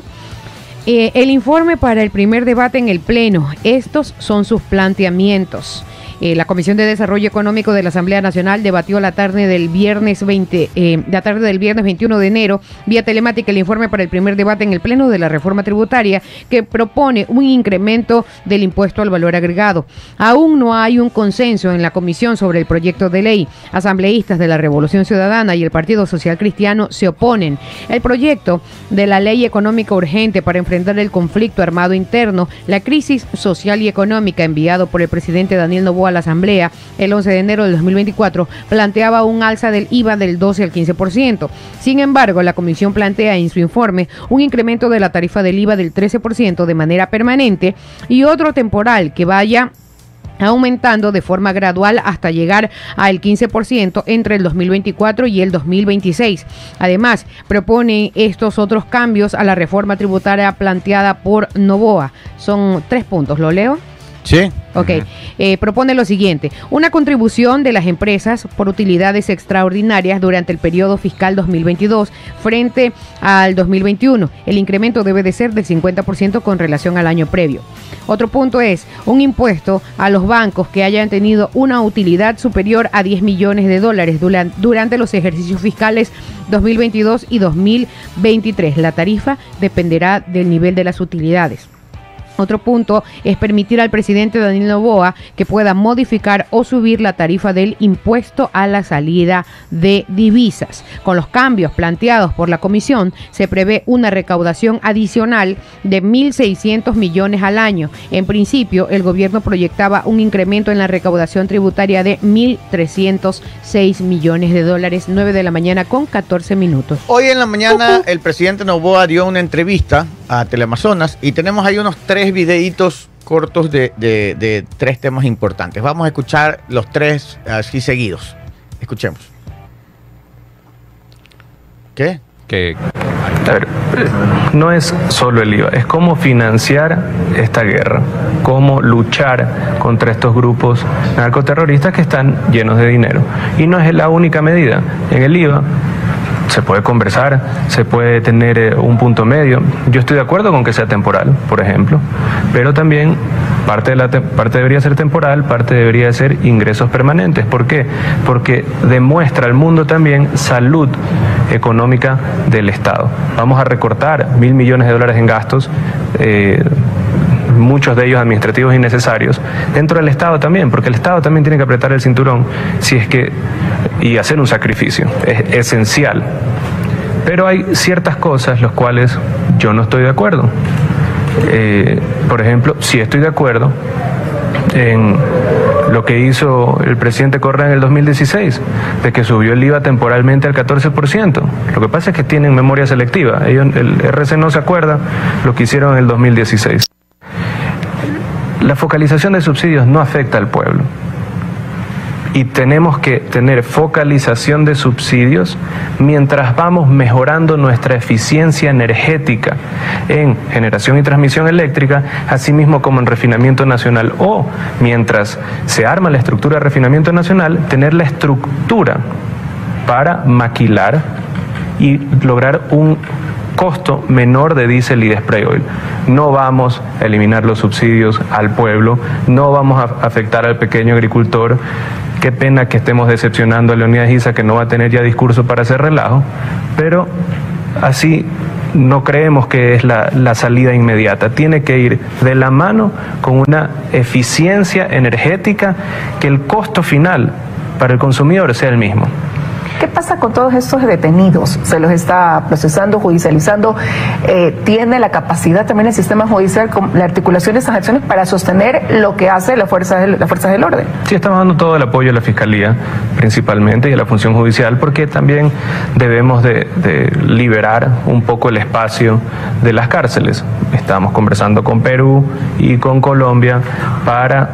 [SPEAKER 2] eh, el informe para el primer debate en el Pleno. Estos son sus planteamientos. Eh, la Comisión de Desarrollo Económico de la Asamblea Nacional debatió la tarde del viernes 20, eh, la tarde del viernes 21 de enero vía telemática el informe para el primer debate en el Pleno de la reforma tributaria que propone un incremento del impuesto al valor agregado. Aún no hay un consenso en la comisión sobre el proyecto de ley. Asambleístas de la Revolución Ciudadana y el Partido Social Cristiano se oponen. El proyecto de la ley económica urgente para enfrentar el conflicto armado interno, la crisis social y económica enviado por el presidente Daniel Noboa la Asamblea el 11 de enero del 2024 planteaba un alza del IVA del 12 al 15%. Sin embargo, la comisión plantea en su informe un incremento de la tarifa del IVA del 13% de manera permanente y otro temporal que vaya aumentando de forma gradual hasta llegar al 15% entre el 2024 y el 2026. Además, propone estos otros cambios a la reforma tributaria planteada por Novoa. Son tres puntos, ¿lo leo?
[SPEAKER 1] Sí.
[SPEAKER 2] Ok, eh, propone lo siguiente, una contribución de las empresas por utilidades extraordinarias durante el periodo fiscal 2022 frente al 2021. El incremento debe de ser del 50% con relación al año previo. Otro punto es un impuesto a los bancos que hayan tenido una utilidad superior a 10 millones de dólares duran- durante los ejercicios fiscales 2022 y 2023. La tarifa dependerá del nivel de las utilidades. Otro punto es permitir al presidente Daniel Novoa que pueda modificar o subir la tarifa del impuesto a la salida de divisas. Con los cambios planteados por la comisión, se prevé una recaudación adicional de 1.600 millones al año. En principio, el gobierno proyectaba un incremento en la recaudación tributaria de 1.306 millones de dólares, 9 de la mañana con 14 minutos.
[SPEAKER 1] Hoy en la mañana el presidente Novoa dio una entrevista a Teleamazonas y tenemos ahí unos tres videitos cortos de, de- de tres temas importantes. Vamos a escuchar los tres así seguidos. Escuchemos. ¿Qué?
[SPEAKER 5] Que
[SPEAKER 6] A ver, no es solo el IVA, es cómo financiar esta guerra, cómo luchar contra estos grupos narcoterroristas que están llenos de dinero. Y no es la única medida. En el IVA se puede conversar, se puede tener eh, un punto medio. Yo estoy de acuerdo con que sea temporal, por ejemplo, pero también parte, parte debería ser temporal, parte debería ser ingresos permanentes. ¿Por qué? Porque demuestra al mundo también salud económica del Estado. Vamos a recortar mil millones de dólares en gastos. eh, muchos de ellos administrativos innecesarios, dentro del Estado también, porque el Estado también tiene que apretar el cinturón si es que y hacer un sacrificio, es esencial. Pero hay ciertas cosas las cuales yo no estoy de acuerdo. Eh, por ejemplo, sí estoy de acuerdo en lo que hizo el presidente Correa en el 2016, de que subió el IVA temporalmente al 14%. Lo que pasa es que tienen memoria selectiva. Ellos, el RC no se acuerda lo que hicieron en el 2016. La focalización de subsidios no afecta al pueblo. Y tenemos que tener focalización de subsidios mientras vamos mejorando nuestra eficiencia energética en generación y transmisión eléctrica, así mismo como en refinamiento nacional. O mientras se arma la estructura de refinamiento nacional, tener la estructura para maquilar y lograr un costo menor de diésel y de spray oil. No vamos a eliminar los subsidios al pueblo, no vamos a afectar al pequeño agricultor. Qué pena que estemos decepcionando a Leonidas Isa que no va a tener ya discurso para hacer relajo, pero así no creemos que es la, la salida inmediata. Tiene que ir de la mano con una eficiencia energética que el costo final para el consumidor sea el mismo.
[SPEAKER 7] ¿Qué pasa con todos estos detenidos? ¿Se los está procesando, judicializando? Eh, ¿Tiene la capacidad también el sistema judicial, con la articulación de esas acciones para sostener lo que hace la fuerza del- las fuerzas del orden?
[SPEAKER 6] Sí, estamos dando todo el apoyo a la Fiscalía, principalmente, y a la función judicial, porque también debemos de, de liberar un poco el espacio de las cárceles. Estamos conversando con Perú y con Colombia para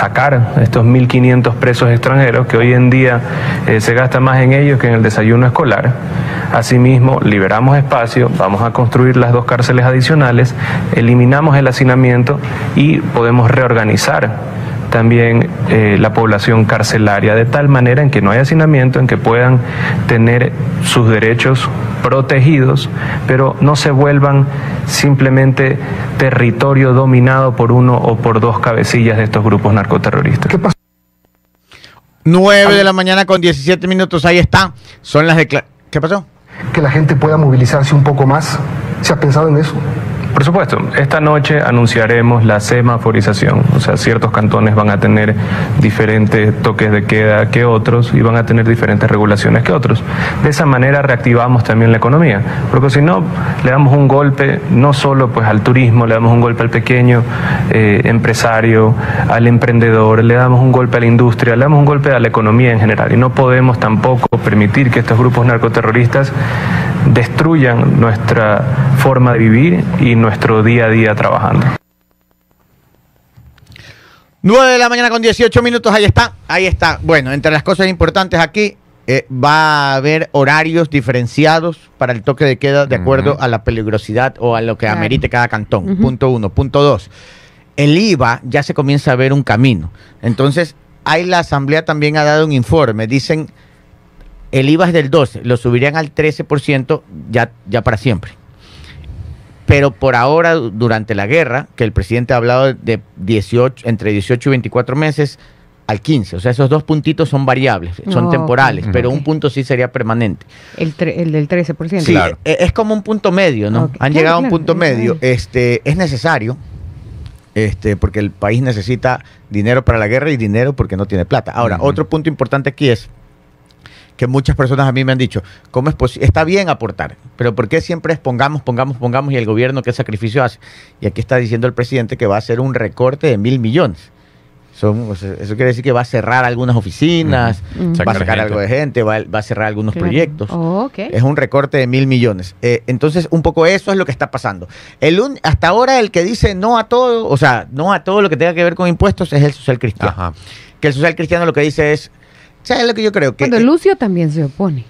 [SPEAKER 6] sacar estos 1.500 presos extranjeros que hoy en día eh, se gasta más en ellos que en el desayuno escolar. Asimismo, liberamos espacio, vamos a construir las dos cárceles adicionales, eliminamos el hacinamiento y podemos reorganizar también eh, la población carcelaria de tal manera en que no haya hacinamiento, en que puedan tener sus derechos protegidos, pero no se vuelvan simplemente territorio dominado por uno o por dos cabecillas de estos grupos narcoterroristas.
[SPEAKER 1] 9 de la mañana con 17 minutos, ahí está. Son las declaraciones. ¿Qué pasó?
[SPEAKER 8] que la gente pueda movilizarse un poco más? ¿Se ha pensado en eso?
[SPEAKER 6] Por supuesto, esta noche anunciaremos la semaforización, o sea, ciertos cantones van a tener diferentes toques de queda que otros y van a tener diferentes regulaciones que otros. De esa manera reactivamos también la economía, porque si no, le damos un golpe no solo pues al turismo, le damos un golpe al pequeño eh, empresario, al emprendedor, le damos un golpe a la industria, le damos un golpe a la economía en general y no podemos tampoco permitir que estos grupos narcoterroristas destruyan nuestra forma de vivir y nuestro día a día trabajando.
[SPEAKER 1] 9 de la mañana con 18 minutos, ahí está, ahí está. Bueno, entre las cosas importantes aquí, eh, va a haber horarios diferenciados para el toque de queda de acuerdo a la peligrosidad o a lo que
[SPEAKER 2] Claro.
[SPEAKER 1] amerite cada cantón. Punto uno. Punto dos. el IVA ya se comienza a ver un camino. Entonces, ahí la Asamblea también ha dado un informe. Dicen, el IVA es del 12, lo subirían al 13% ya, ya para siempre. Pero por ahora, du- durante la guerra, que el presidente ha hablado de 18, entre 18 y 24 meses, al 15. O sea, esos dos puntitos son variables, son temporales, pero un punto sí sería permanente.
[SPEAKER 2] El, tre- el del 13%.
[SPEAKER 1] Sí, e- es como un punto medio, ¿no? Han
[SPEAKER 2] claro,
[SPEAKER 1] llegado a un
[SPEAKER 2] claro,
[SPEAKER 1] punto medio. Este, es necesario, este, porque el país necesita dinero para la guerra y dinero porque no tiene plata. Ahora, otro punto importante aquí es que muchas personas a mí me han dicho, ¿cómo es posible? Está bien aportar, pero ¿por qué siempre es pongamos, pongamos, pongamos y el gobierno qué sacrificio hace? Y aquí está diciendo el presidente que va a hacer un recorte de mil millones. Son, o sea, eso quiere decir que va a cerrar algunas oficinas, va a
[SPEAKER 5] Sacar
[SPEAKER 1] algo de gente, va, va a cerrar algunos
[SPEAKER 2] Claro.
[SPEAKER 1] proyectos.
[SPEAKER 2] Oh.
[SPEAKER 1] Es un recorte de mil millones. Eh, entonces, un poco eso es lo que está pasando. El un- hasta ahora el que dice no a todo, o sea, no a todo lo que tenga que ver con impuestos es el social cristiano.
[SPEAKER 5] Ajá.
[SPEAKER 1] Que el social cristiano lo que dice es, ¿sabes lo que yo creo? Que
[SPEAKER 2] Cuando
[SPEAKER 1] eh,
[SPEAKER 2] Lucio también se opone.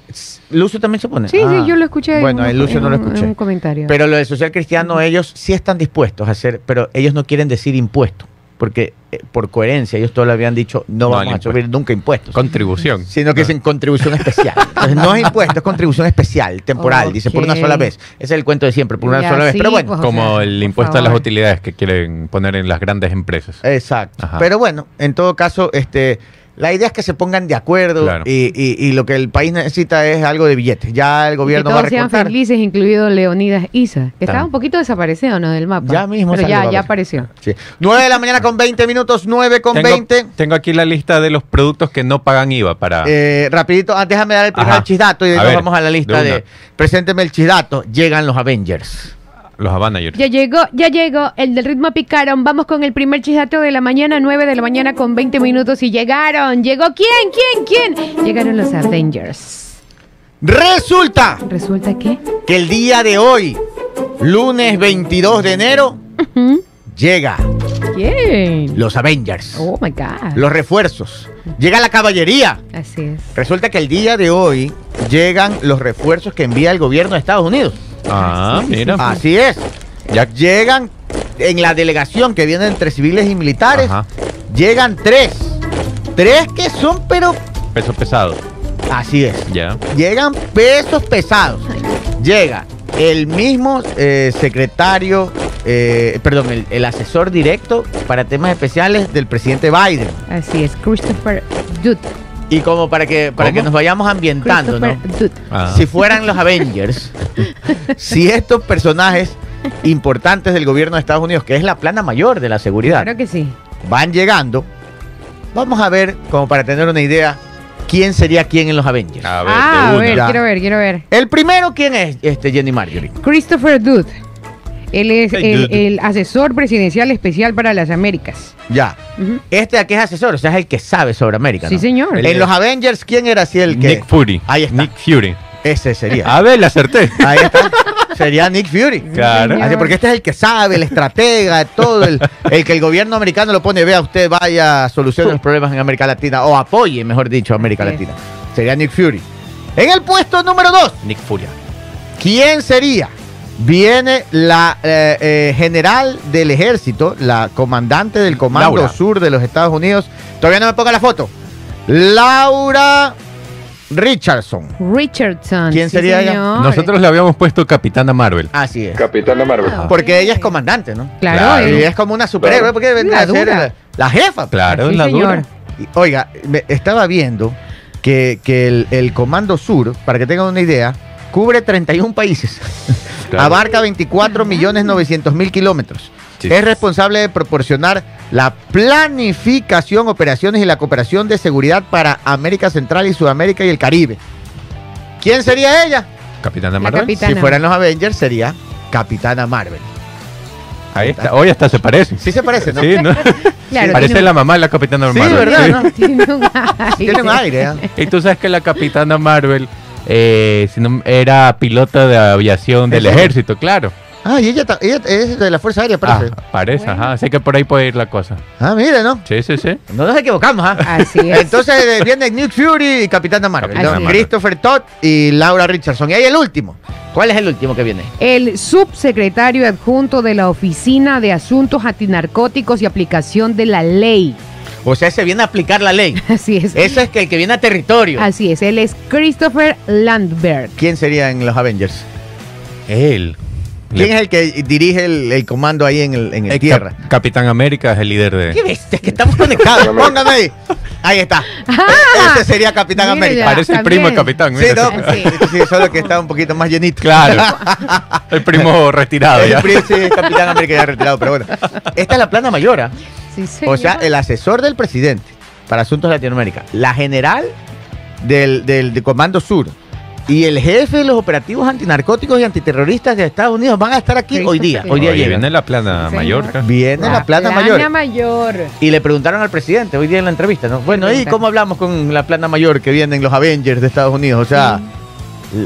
[SPEAKER 1] Lucio también se opone.
[SPEAKER 2] Sí,
[SPEAKER 1] Ah,
[SPEAKER 2] sí, yo lo escuché. en
[SPEAKER 1] Bueno, el Lucio no lo escuché.
[SPEAKER 2] En un comentario.
[SPEAKER 1] Pero lo del social cristiano, ellos sí están dispuestos a hacer, pero ellos no quieren decir impuesto. Porque eh, por coherencia, ellos todos le habían dicho, no,
[SPEAKER 5] No
[SPEAKER 1] vamos a subir nunca impuestos.
[SPEAKER 5] Contribución.
[SPEAKER 1] sino que
[SPEAKER 5] Ah.
[SPEAKER 1] es en contribución especial. Entonces, no es impuesto, es contribución especial, temporal, dice, por una sola vez. Ese es el cuento de siempre, por una
[SPEAKER 2] Ya,
[SPEAKER 1] sola vez. Pero bueno,
[SPEAKER 2] pues,
[SPEAKER 5] Como
[SPEAKER 2] sea,
[SPEAKER 5] el impuesto a las utilidades que quieren poner en las grandes empresas.
[SPEAKER 1] exacto.
[SPEAKER 5] Ajá.
[SPEAKER 1] Pero bueno, en todo caso, este, la idea es que se pongan de acuerdo
[SPEAKER 5] Claro.
[SPEAKER 1] y, y- y lo que el país necesita es algo de billetes. Ya el
[SPEAKER 2] Y que
[SPEAKER 1] gobierno va a
[SPEAKER 2] todos sean
[SPEAKER 1] recortar.
[SPEAKER 2] felices, incluido Leonidas Isa, que estaba un poquito desaparecido, ¿no? Del mapa.
[SPEAKER 1] Ya mismo
[SPEAKER 2] Pero
[SPEAKER 1] salió,
[SPEAKER 2] ya, ya apareció.
[SPEAKER 1] Sí. 9 de la mañana con 20 minutos, 9 con
[SPEAKER 5] tengo,
[SPEAKER 1] 20.
[SPEAKER 5] tengo aquí la lista de los productos que no pagan IVA para...
[SPEAKER 1] Eh, rapidito, ah, déjame dar el primer chisdato y nos vamos a la lista
[SPEAKER 5] de
[SPEAKER 1] de, presénteme el chisdato. Llegan los Avengers.
[SPEAKER 5] Los Avanagers.
[SPEAKER 2] Ya llegó, ya llegó el del ritmo picaron. Vamos con el primer chisato de la mañana, 9 de la mañana con 20 minutos y llegaron. ¿Llegó quién? ¿Quién? ¿Quién? Llegaron los Avengers.
[SPEAKER 1] Resulta
[SPEAKER 2] Resulta que
[SPEAKER 1] que el día de hoy, lunes 22 de enero, llega
[SPEAKER 2] ¿Quién?
[SPEAKER 1] los Avengers,
[SPEAKER 2] Oh my God.
[SPEAKER 1] los refuerzos. Llega la caballería.
[SPEAKER 2] Así es.
[SPEAKER 1] Resulta que el día de hoy llegan los refuerzos que envía el gobierno de Estados Unidos.
[SPEAKER 5] Ah, mira.
[SPEAKER 1] Así es.
[SPEAKER 5] Ya-
[SPEAKER 1] Llegan en la delegación que viene entre civiles y militares.
[SPEAKER 5] Ajá.
[SPEAKER 1] Llegan tres. Tres que son, pero
[SPEAKER 5] Peso pesado.
[SPEAKER 1] así es.
[SPEAKER 5] Ya.
[SPEAKER 1] Llegan pesos pesados. Llega el mismo eh, secretario, eh, perdón, el, el asesor directo para temas especiales del presidente Biden.
[SPEAKER 2] Así es. Christopher Dutt.
[SPEAKER 1] Y como para que, para
[SPEAKER 5] ¿Cómo?
[SPEAKER 1] que nos vayamos ambientando, ¿no?
[SPEAKER 5] Ah.
[SPEAKER 1] Si fueran los Avengers, si estos personajes importantes del gobierno de Estados Unidos, que es la plana mayor de la seguridad,
[SPEAKER 2] Claro que sí.
[SPEAKER 1] van llegando, vamos a ver, como para tener una idea, quién sería quién en los Avengers.
[SPEAKER 5] A ver,
[SPEAKER 2] Ah, a ver, quiero ver, quiero ver.
[SPEAKER 1] El primero, ¿quién es este Jenny Marjorie?
[SPEAKER 2] Christopher Dutt. Él es el, asesor presidencial especial para las Américas.
[SPEAKER 1] Ya.
[SPEAKER 2] Ujú.
[SPEAKER 1] Este aquí es asesor, o sea, es el que sabe sobre América.
[SPEAKER 2] Sí,
[SPEAKER 1] ¿no?
[SPEAKER 2] señor.
[SPEAKER 1] En los Avengers, ¿quién era así el que?
[SPEAKER 5] Nick Fury.
[SPEAKER 1] Ahí está.
[SPEAKER 5] Nick Fury.
[SPEAKER 1] Ese sería.
[SPEAKER 5] A ver, le acerté.
[SPEAKER 1] Ahí está. Sería Nick Fury.
[SPEAKER 5] Claro.
[SPEAKER 1] Así, porque este es el que sabe, el estratega, todo, el, el que el gobierno americano lo pone, vea, usted vaya, solucione los problemas en América Latina, o apoye, mejor dicho, a América. Latina. Sería Nick Fury. En el puesto número dos,
[SPEAKER 5] Nick Furia.
[SPEAKER 1] ¿quién sería? Viene la eh, eh, general del ejército, la comandante del Comando
[SPEAKER 5] Laura.
[SPEAKER 1] Sur de los Estados Unidos. Todavía no me ponga la foto. Laura Richardson.
[SPEAKER 2] Richardson.
[SPEAKER 1] ¿Quién
[SPEAKER 2] sí,
[SPEAKER 1] sería ella?
[SPEAKER 2] señor.
[SPEAKER 5] Nosotros le habíamos puesto Capitana Marvel.
[SPEAKER 1] Así es.
[SPEAKER 3] Capitana Marvel.
[SPEAKER 2] Ah,
[SPEAKER 1] Porque ella es comandante, ¿no?
[SPEAKER 2] Claro,
[SPEAKER 1] Y es como una superhéroe,
[SPEAKER 3] Claro.
[SPEAKER 1] porque vendría a ser
[SPEAKER 2] dura.
[SPEAKER 1] la, la jefa.
[SPEAKER 5] Claro,
[SPEAKER 2] Sí,
[SPEAKER 5] la
[SPEAKER 2] señor.
[SPEAKER 5] dura.
[SPEAKER 1] Y, Oiga, me- estaba viendo que, que el, el Comando Sur, para que tengan una idea, cubre 31 países.
[SPEAKER 5] Claro.
[SPEAKER 1] Abarca 24 millones 900 mil kilómetros.
[SPEAKER 5] Sí.
[SPEAKER 1] Es responsable de proporcionar la planificación, operaciones y la cooperación de seguridad para América Central y Sudamérica y el Caribe. ¿Quién sería ella?
[SPEAKER 5] Capitana Marvel.
[SPEAKER 2] capitana.
[SPEAKER 1] Si fueran los Avengers, sería Capitana Marvel.
[SPEAKER 5] Ahí está. Hoy hasta se parece.
[SPEAKER 1] Sí se parece, ¿no?
[SPEAKER 5] Sí, ¿no?
[SPEAKER 2] Claro,
[SPEAKER 5] Parece
[SPEAKER 2] un-
[SPEAKER 5] la mamá de la Capitana
[SPEAKER 1] Sí,
[SPEAKER 5] Marvel.
[SPEAKER 1] ¿verdad?
[SPEAKER 5] Sí.
[SPEAKER 1] no?
[SPEAKER 2] Tiene un aire.
[SPEAKER 1] Tiene un aire, ¿eh?
[SPEAKER 5] Y tú sabes que la Capitana Marvel eh, si no- era pilota de aviación del ejército, claro.
[SPEAKER 1] Ah, y ella, ella es de la Fuerza Aérea,
[SPEAKER 5] Ah,
[SPEAKER 1] parece.
[SPEAKER 5] parece,
[SPEAKER 2] Bueno.
[SPEAKER 5] ajá. Así que por ahí puede ir la cosa.
[SPEAKER 1] Ah, mira, ¿no?
[SPEAKER 5] Sí, sí, sí.
[SPEAKER 1] No nos equivocamos, ¿ah?
[SPEAKER 2] Así es.
[SPEAKER 1] Entonces eh, viene Nick Fury y Capitana Marvel.
[SPEAKER 5] Capitana
[SPEAKER 1] ¿no?
[SPEAKER 2] Marvel.
[SPEAKER 1] Christopher Todd y Laura Richardson. Y ahí el último. ¿Cuál es el último que viene?
[SPEAKER 2] El subsecretario adjunto de la Oficina de Asuntos Antinarcóticos y Aplicación de la Ley.
[SPEAKER 1] O sea, se viene a aplicar la ley.
[SPEAKER 2] Así es.
[SPEAKER 1] Eso es que el que viene a territorio.
[SPEAKER 2] Así es. Él es Christopher Landberg.
[SPEAKER 1] ¿Quién sería en los Avengers?
[SPEAKER 5] Él.
[SPEAKER 1] ¿Quién
[SPEAKER 5] Le-
[SPEAKER 1] es el que dirige el, el comando ahí en el, en el
[SPEAKER 5] el
[SPEAKER 1] tierra?
[SPEAKER 5] Cap- Capitán América es el líder de.
[SPEAKER 1] ¿Qué bestia? Es que estamos conectados. Póngame ahí. Ahí está. Ese sería Capitán
[SPEAKER 2] Mira
[SPEAKER 1] América.
[SPEAKER 5] Parece el primo del capitán.
[SPEAKER 1] Sí,
[SPEAKER 5] mira.
[SPEAKER 1] no,
[SPEAKER 2] Sí.
[SPEAKER 1] sí, solo que está un poquito más llenito.
[SPEAKER 5] Claro. el primo retirado
[SPEAKER 1] El
[SPEAKER 5] ya.
[SPEAKER 1] pri- sí, es Capitán América ya retirado, pero bueno. Esta es la plana mayor, ¿ah?
[SPEAKER 2] Sí,
[SPEAKER 1] O sea, el asesor del presidente para asuntos de Latinoamérica, la general del, del, de Comando Sur y el jefe de los operativos antinarcóticos y antiterroristas de Estados Unidos van a estar aquí hoy día. Hoy día
[SPEAKER 5] Oye, viene la plana
[SPEAKER 2] Sí,
[SPEAKER 5] Mallorca.
[SPEAKER 1] Viene la, plana,
[SPEAKER 2] plana
[SPEAKER 1] mayor.
[SPEAKER 2] mayor.
[SPEAKER 1] Y le preguntaron al presidente hoy día en la entrevista, ¿no? Bueno, ¿y cómo hablamos con la plana mayor que vienen los Avengers de Estados Unidos? O sea,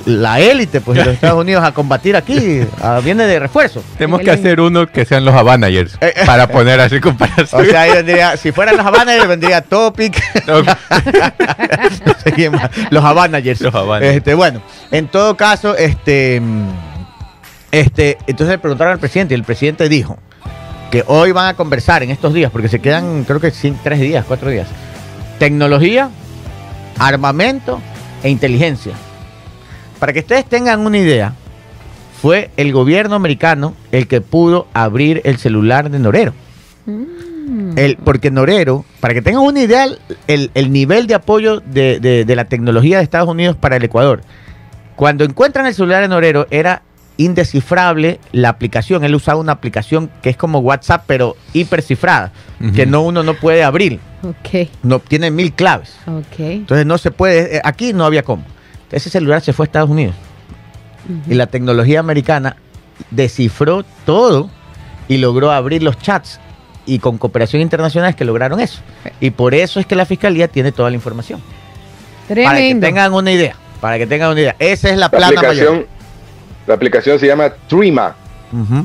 [SPEAKER 1] la élite pues, de los Estados Unidos a combatir aquí viene de refuerzo.
[SPEAKER 5] Tenemos que hacer uno que sean los Avanagers
[SPEAKER 1] Eh, eh.
[SPEAKER 5] para poner así comparación.
[SPEAKER 1] O sea, ahí vendría, si fueran los Havanagers, vendría Topic.
[SPEAKER 5] No,
[SPEAKER 1] No sé quién más. Los Havanagers.
[SPEAKER 5] Los Havanagers.
[SPEAKER 1] Este, bueno, en todo caso, este, este, entonces le preguntaron al presidente y el presidente dijo que hoy van a conversar en estos días, porque se quedan, creo que cin- tres días, cuatro días. Tecnología, armamento e inteligencia. Para que ustedes tengan una idea, fue el gobierno americano el que pudo abrir el celular de Norero. El, porque Norero, para que tengan una idea, el, el nivel de apoyo de, de- de la tecnología de Estados Unidos para el Ecuador. Cuando encuentran el celular de Norero, era indescifrable la aplicación. Él usaba una aplicación que es como WhatsApp, pero hipercifrada, que no uno no puede abrir.
[SPEAKER 2] Ok,
[SPEAKER 1] No tiene mil claves.
[SPEAKER 2] ok.
[SPEAKER 1] Entonces no se puede. eh, Aquí no había cómo. Ese celular se fue a Estados Unidos. Y la tecnología americana descifró todo y logró abrir los chats. Y con cooperación internacional es que lograron eso. Y por eso es que la fiscalía tiene toda la información. Para que
[SPEAKER 2] Tremendo.
[SPEAKER 1] tengan una idea. Para que tengan una idea. Esa es la
[SPEAKER 3] La
[SPEAKER 1] plana
[SPEAKER 3] aplicación,
[SPEAKER 1] mayor.
[SPEAKER 3] la aplicación se llama Trima.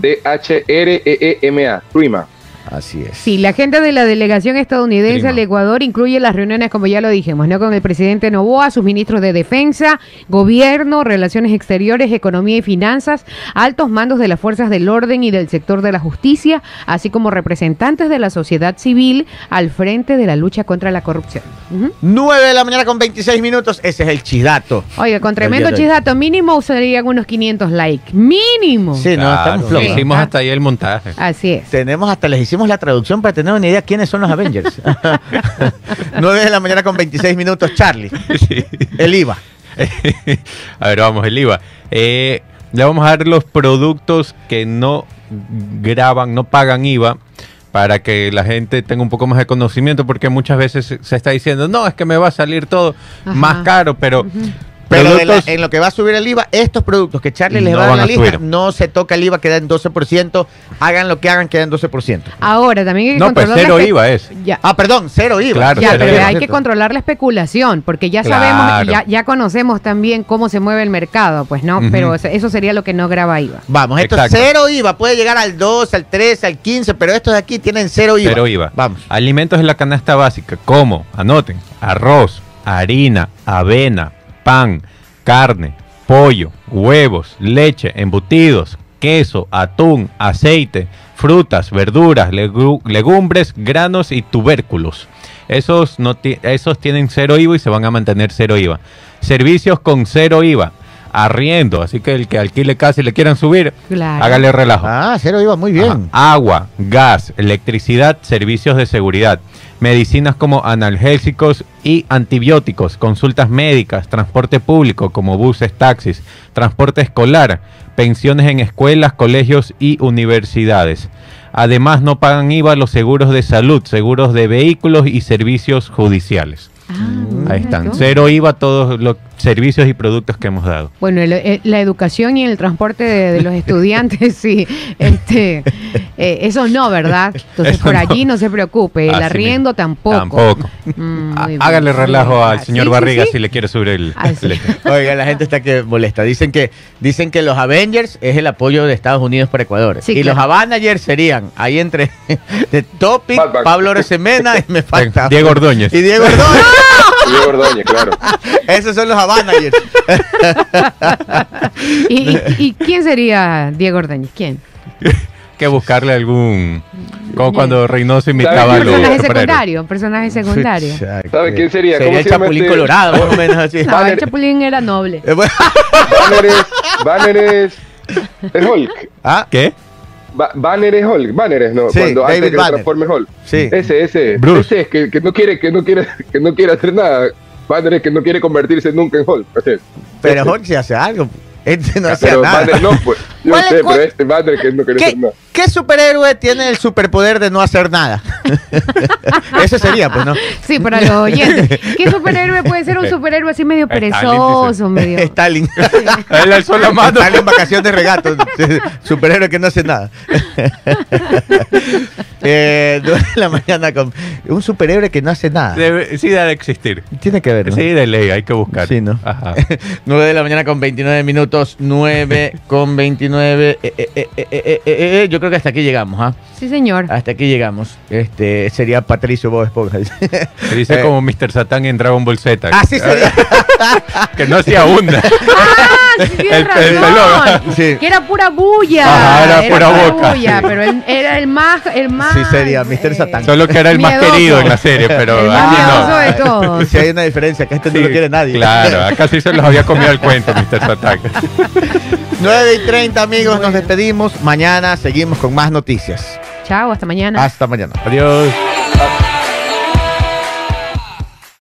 [SPEAKER 3] T-H-R-E-E-M-A. Trima.
[SPEAKER 1] Así es.
[SPEAKER 2] Sí, la agenda de la delegación estadounidense
[SPEAKER 5] Prima.
[SPEAKER 2] al Ecuador incluye las reuniones, como ya lo dijimos, ¿no? Con el presidente Novoa, sus ministros de Defensa, Gobierno, Relaciones Exteriores, Economía y Finanzas, altos mandos de las fuerzas del orden y del sector de la justicia, así como representantes de la sociedad civil al frente de la lucha contra la corrupción.
[SPEAKER 1] 9 de la mañana con 26 minutos. Ese es el chidato.
[SPEAKER 2] Oiga, con tremendo chisdato, mínimo usarían unos 500 likes. Mínimo.
[SPEAKER 1] Sí, no,
[SPEAKER 5] Claro,
[SPEAKER 1] estamos flojos.
[SPEAKER 2] Sí.
[SPEAKER 5] hicimos
[SPEAKER 2] Ah.
[SPEAKER 5] hasta ahí el montaje.
[SPEAKER 2] Así es.
[SPEAKER 1] Tenemos hasta les hicimos la traducción para tener una idea quiénes son los Avengers. 9 de la mañana con 26 minutos, Charlie.
[SPEAKER 5] Sí.
[SPEAKER 1] El IVA.
[SPEAKER 5] a ver, vamos, el IVA. Eh, le vamos a dar los productos que no graban, no pagan IVA para que la gente tenga un poco más de conocimiento porque muchas veces se- está diciendo, no, es que me va a salir todo
[SPEAKER 2] Ajá.
[SPEAKER 5] más caro, pero
[SPEAKER 1] Pero la- en lo que va a subir el IVA, estos productos que Charlie les
[SPEAKER 5] No
[SPEAKER 1] va a dar la
[SPEAKER 5] a
[SPEAKER 1] lista,
[SPEAKER 5] subir.
[SPEAKER 1] no se toca el IVA, queda en 12%. Hagan lo que hagan, queda en 12%.
[SPEAKER 2] Ahora, también hay que
[SPEAKER 5] no, pues
[SPEAKER 2] controlar la
[SPEAKER 5] cero
[SPEAKER 2] espe-
[SPEAKER 5] IVA es.
[SPEAKER 2] Ya.
[SPEAKER 1] Ah, perdón, cero IVA.
[SPEAKER 5] Claro,
[SPEAKER 2] Ya,
[SPEAKER 5] cero
[SPEAKER 2] pero
[SPEAKER 5] IVA.
[SPEAKER 2] hay que controlar la especulación, porque ya
[SPEAKER 5] Claro.
[SPEAKER 2] sabemos, ya, ya conocemos también cómo se mueve el mercado, pues no, pero eso- sería lo que no graba IVA.
[SPEAKER 1] Vamos, esto
[SPEAKER 5] Exacto.
[SPEAKER 1] es cero IVA. Puede llegar al 2, al 3, al 15, pero estos de aquí tienen cero IVA.
[SPEAKER 5] Cero IVA.
[SPEAKER 1] Vamos.
[SPEAKER 5] Alimentos en la canasta básica, como, anoten, arroz, harina, avena, pan, carne, pollo, huevos, leche, embutidos, queso, atún, aceite, frutas, verduras, legu- legumbres, granos y tubérculos. Esos, no esos tienen cero IVA y se van a mantener cero IVA. Servicios con cero IVA. Arriendo, así que el que alquile casa y le quieran subir,
[SPEAKER 2] Claro.
[SPEAKER 5] hágale relajo.
[SPEAKER 1] Ah, cero IVA, muy bien.
[SPEAKER 5] Ajá. Agua, gas, electricidad, servicios de seguridad, medicinas como analgésicos y antibióticos, consultas médicas, transporte público como buses, taxis, transporte escolar, pensiones en escuelas, colegios y universidades. Además, no pagan IVA los seguros de salud, seguros de vehículos y servicios judiciales.
[SPEAKER 2] Ah,
[SPEAKER 5] Ahí están. Cero IVA todos los servicios y productos que hemos dado.
[SPEAKER 2] Bueno, el- el- la educación y el transporte de, de los estudiantes, sí. Este, eh, eso no, ¿verdad? Entonces,
[SPEAKER 5] Eso
[SPEAKER 2] por
[SPEAKER 5] no.
[SPEAKER 2] allí no se preocupe. El
[SPEAKER 5] Así
[SPEAKER 2] arriendo
[SPEAKER 5] mismo.
[SPEAKER 2] tampoco.
[SPEAKER 5] Tampoco.
[SPEAKER 2] Mm, bien.
[SPEAKER 5] Hágale relajo al
[SPEAKER 2] Ah,
[SPEAKER 5] señor
[SPEAKER 2] sí,
[SPEAKER 5] Barriga
[SPEAKER 2] sí.
[SPEAKER 5] si le quiere subir el...
[SPEAKER 2] Ah,
[SPEAKER 5] el-
[SPEAKER 1] Oiga, la gente está que molesta. Dicen que dicen que los Avengers es el apoyo de Estados Unidos para Ecuador.
[SPEAKER 2] Sí,
[SPEAKER 1] y
[SPEAKER 2] claro.
[SPEAKER 1] los Avanagers serían ahí entre de Topic. Pablo Rosemena y me falta.
[SPEAKER 5] Diego Ordóñez.
[SPEAKER 1] Y Diego Ordóñez.
[SPEAKER 3] Diego Ordóñez, claro.
[SPEAKER 1] Esos son los Avanagers.
[SPEAKER 2] ¿Y, y- y quién sería Diego Ordóñez? ¿Quién?
[SPEAKER 5] que buscarle algún... Como cuando Reynoso imitaba a
[SPEAKER 3] ¿Sabe
[SPEAKER 5] los?
[SPEAKER 2] Personaje secundario, personaje secundario.
[SPEAKER 3] ¿Sabe quién sería?
[SPEAKER 1] Sería
[SPEAKER 3] ¿Cómo
[SPEAKER 1] el
[SPEAKER 3] se
[SPEAKER 1] Chapulín
[SPEAKER 3] este?
[SPEAKER 1] Colorado, más o menos así.
[SPEAKER 2] No, el. Chapulín era noble.
[SPEAKER 1] Eh.
[SPEAKER 3] Banner es, Banner es, es Hulk.
[SPEAKER 1] Ah,
[SPEAKER 5] ¿Qué?
[SPEAKER 3] Ba- Banner es Hulk. Banner es, ¿no?
[SPEAKER 1] Sí,
[SPEAKER 3] Cuando
[SPEAKER 1] David
[SPEAKER 3] antes que se
[SPEAKER 1] Banner.
[SPEAKER 3] transforme en Hulk.
[SPEAKER 1] Sí.
[SPEAKER 3] Ese, ese.
[SPEAKER 5] Bruce.
[SPEAKER 3] Ese es que, que no quiere, que no quiere, que no quiere hacer nada. Banner es que no quiere convertirse nunca en Hulk. Ese es.
[SPEAKER 1] pero
[SPEAKER 3] Ese.
[SPEAKER 1] Hulk sí hace algo. Este no hace
[SPEAKER 3] Pero
[SPEAKER 1] nada.
[SPEAKER 3] Banner no, pues. Yo
[SPEAKER 1] ¿Cuál es-
[SPEAKER 3] sé, pero este Banner que no quiere
[SPEAKER 1] ¿Qué,
[SPEAKER 3] hacer nada.
[SPEAKER 1] Qué superhéroe tiene el superpoder de no hacer nada? Ese sería, pues, ¿no?
[SPEAKER 2] Sí, para los oyentes. ¿Qué superhéroe puede ser un superhéroe así medio
[SPEAKER 5] Stalin,
[SPEAKER 2] perezoso, medio...
[SPEAKER 1] Stalin.
[SPEAKER 5] Él alzó la mano.
[SPEAKER 1] Stalin en vacaciones de regato. Superhéroe que no hace nada. eh, nueve de la mañana con un superhéroe que no hace nada.
[SPEAKER 5] Debe- sí debe existir.
[SPEAKER 1] Tiene que ver, ¿no?
[SPEAKER 5] Sí, de ley, hay que buscar.
[SPEAKER 1] Sí, ¿no?
[SPEAKER 5] Ajá.
[SPEAKER 1] 9 de la mañana con 29 minutos. 9 con 29. Eh, eh, eh, eh, eh, eh, eh, yo creo que hasta aquí llegamos, ¿ah?
[SPEAKER 2] Sí, señor.
[SPEAKER 1] Hasta aquí llegamos. Este sería Patricio Bob Esponja.
[SPEAKER 5] Se dice
[SPEAKER 1] Eh,
[SPEAKER 5] como Mr. Satán en Dragon Ball Z.
[SPEAKER 1] Así sería.
[SPEAKER 5] que no hacía onda.
[SPEAKER 2] Ah, sí, tienes
[SPEAKER 5] El- el
[SPEAKER 2] razón.
[SPEAKER 5] pelón.
[SPEAKER 1] Sí.
[SPEAKER 2] Que era pura bulla.
[SPEAKER 5] Ajá, era pura boca,
[SPEAKER 2] bulla,
[SPEAKER 5] sí.
[SPEAKER 2] pero él era el más, el más.
[SPEAKER 1] Sí, sería Mr. Satán.
[SPEAKER 5] Solo que era el más querido en la serie, pero
[SPEAKER 2] El más
[SPEAKER 5] aquí no.
[SPEAKER 2] de todos.
[SPEAKER 1] Si hay una diferencia, que este no lo quiere nadie.
[SPEAKER 5] Claro, acá sí se los había comido el cuento, Mr. Satán.
[SPEAKER 1] 9 y 30, amigos, nos despedimos. Mañana seguimos con más noticias.
[SPEAKER 2] Chao, hasta mañana.
[SPEAKER 1] Hasta mañana.
[SPEAKER 5] Adiós.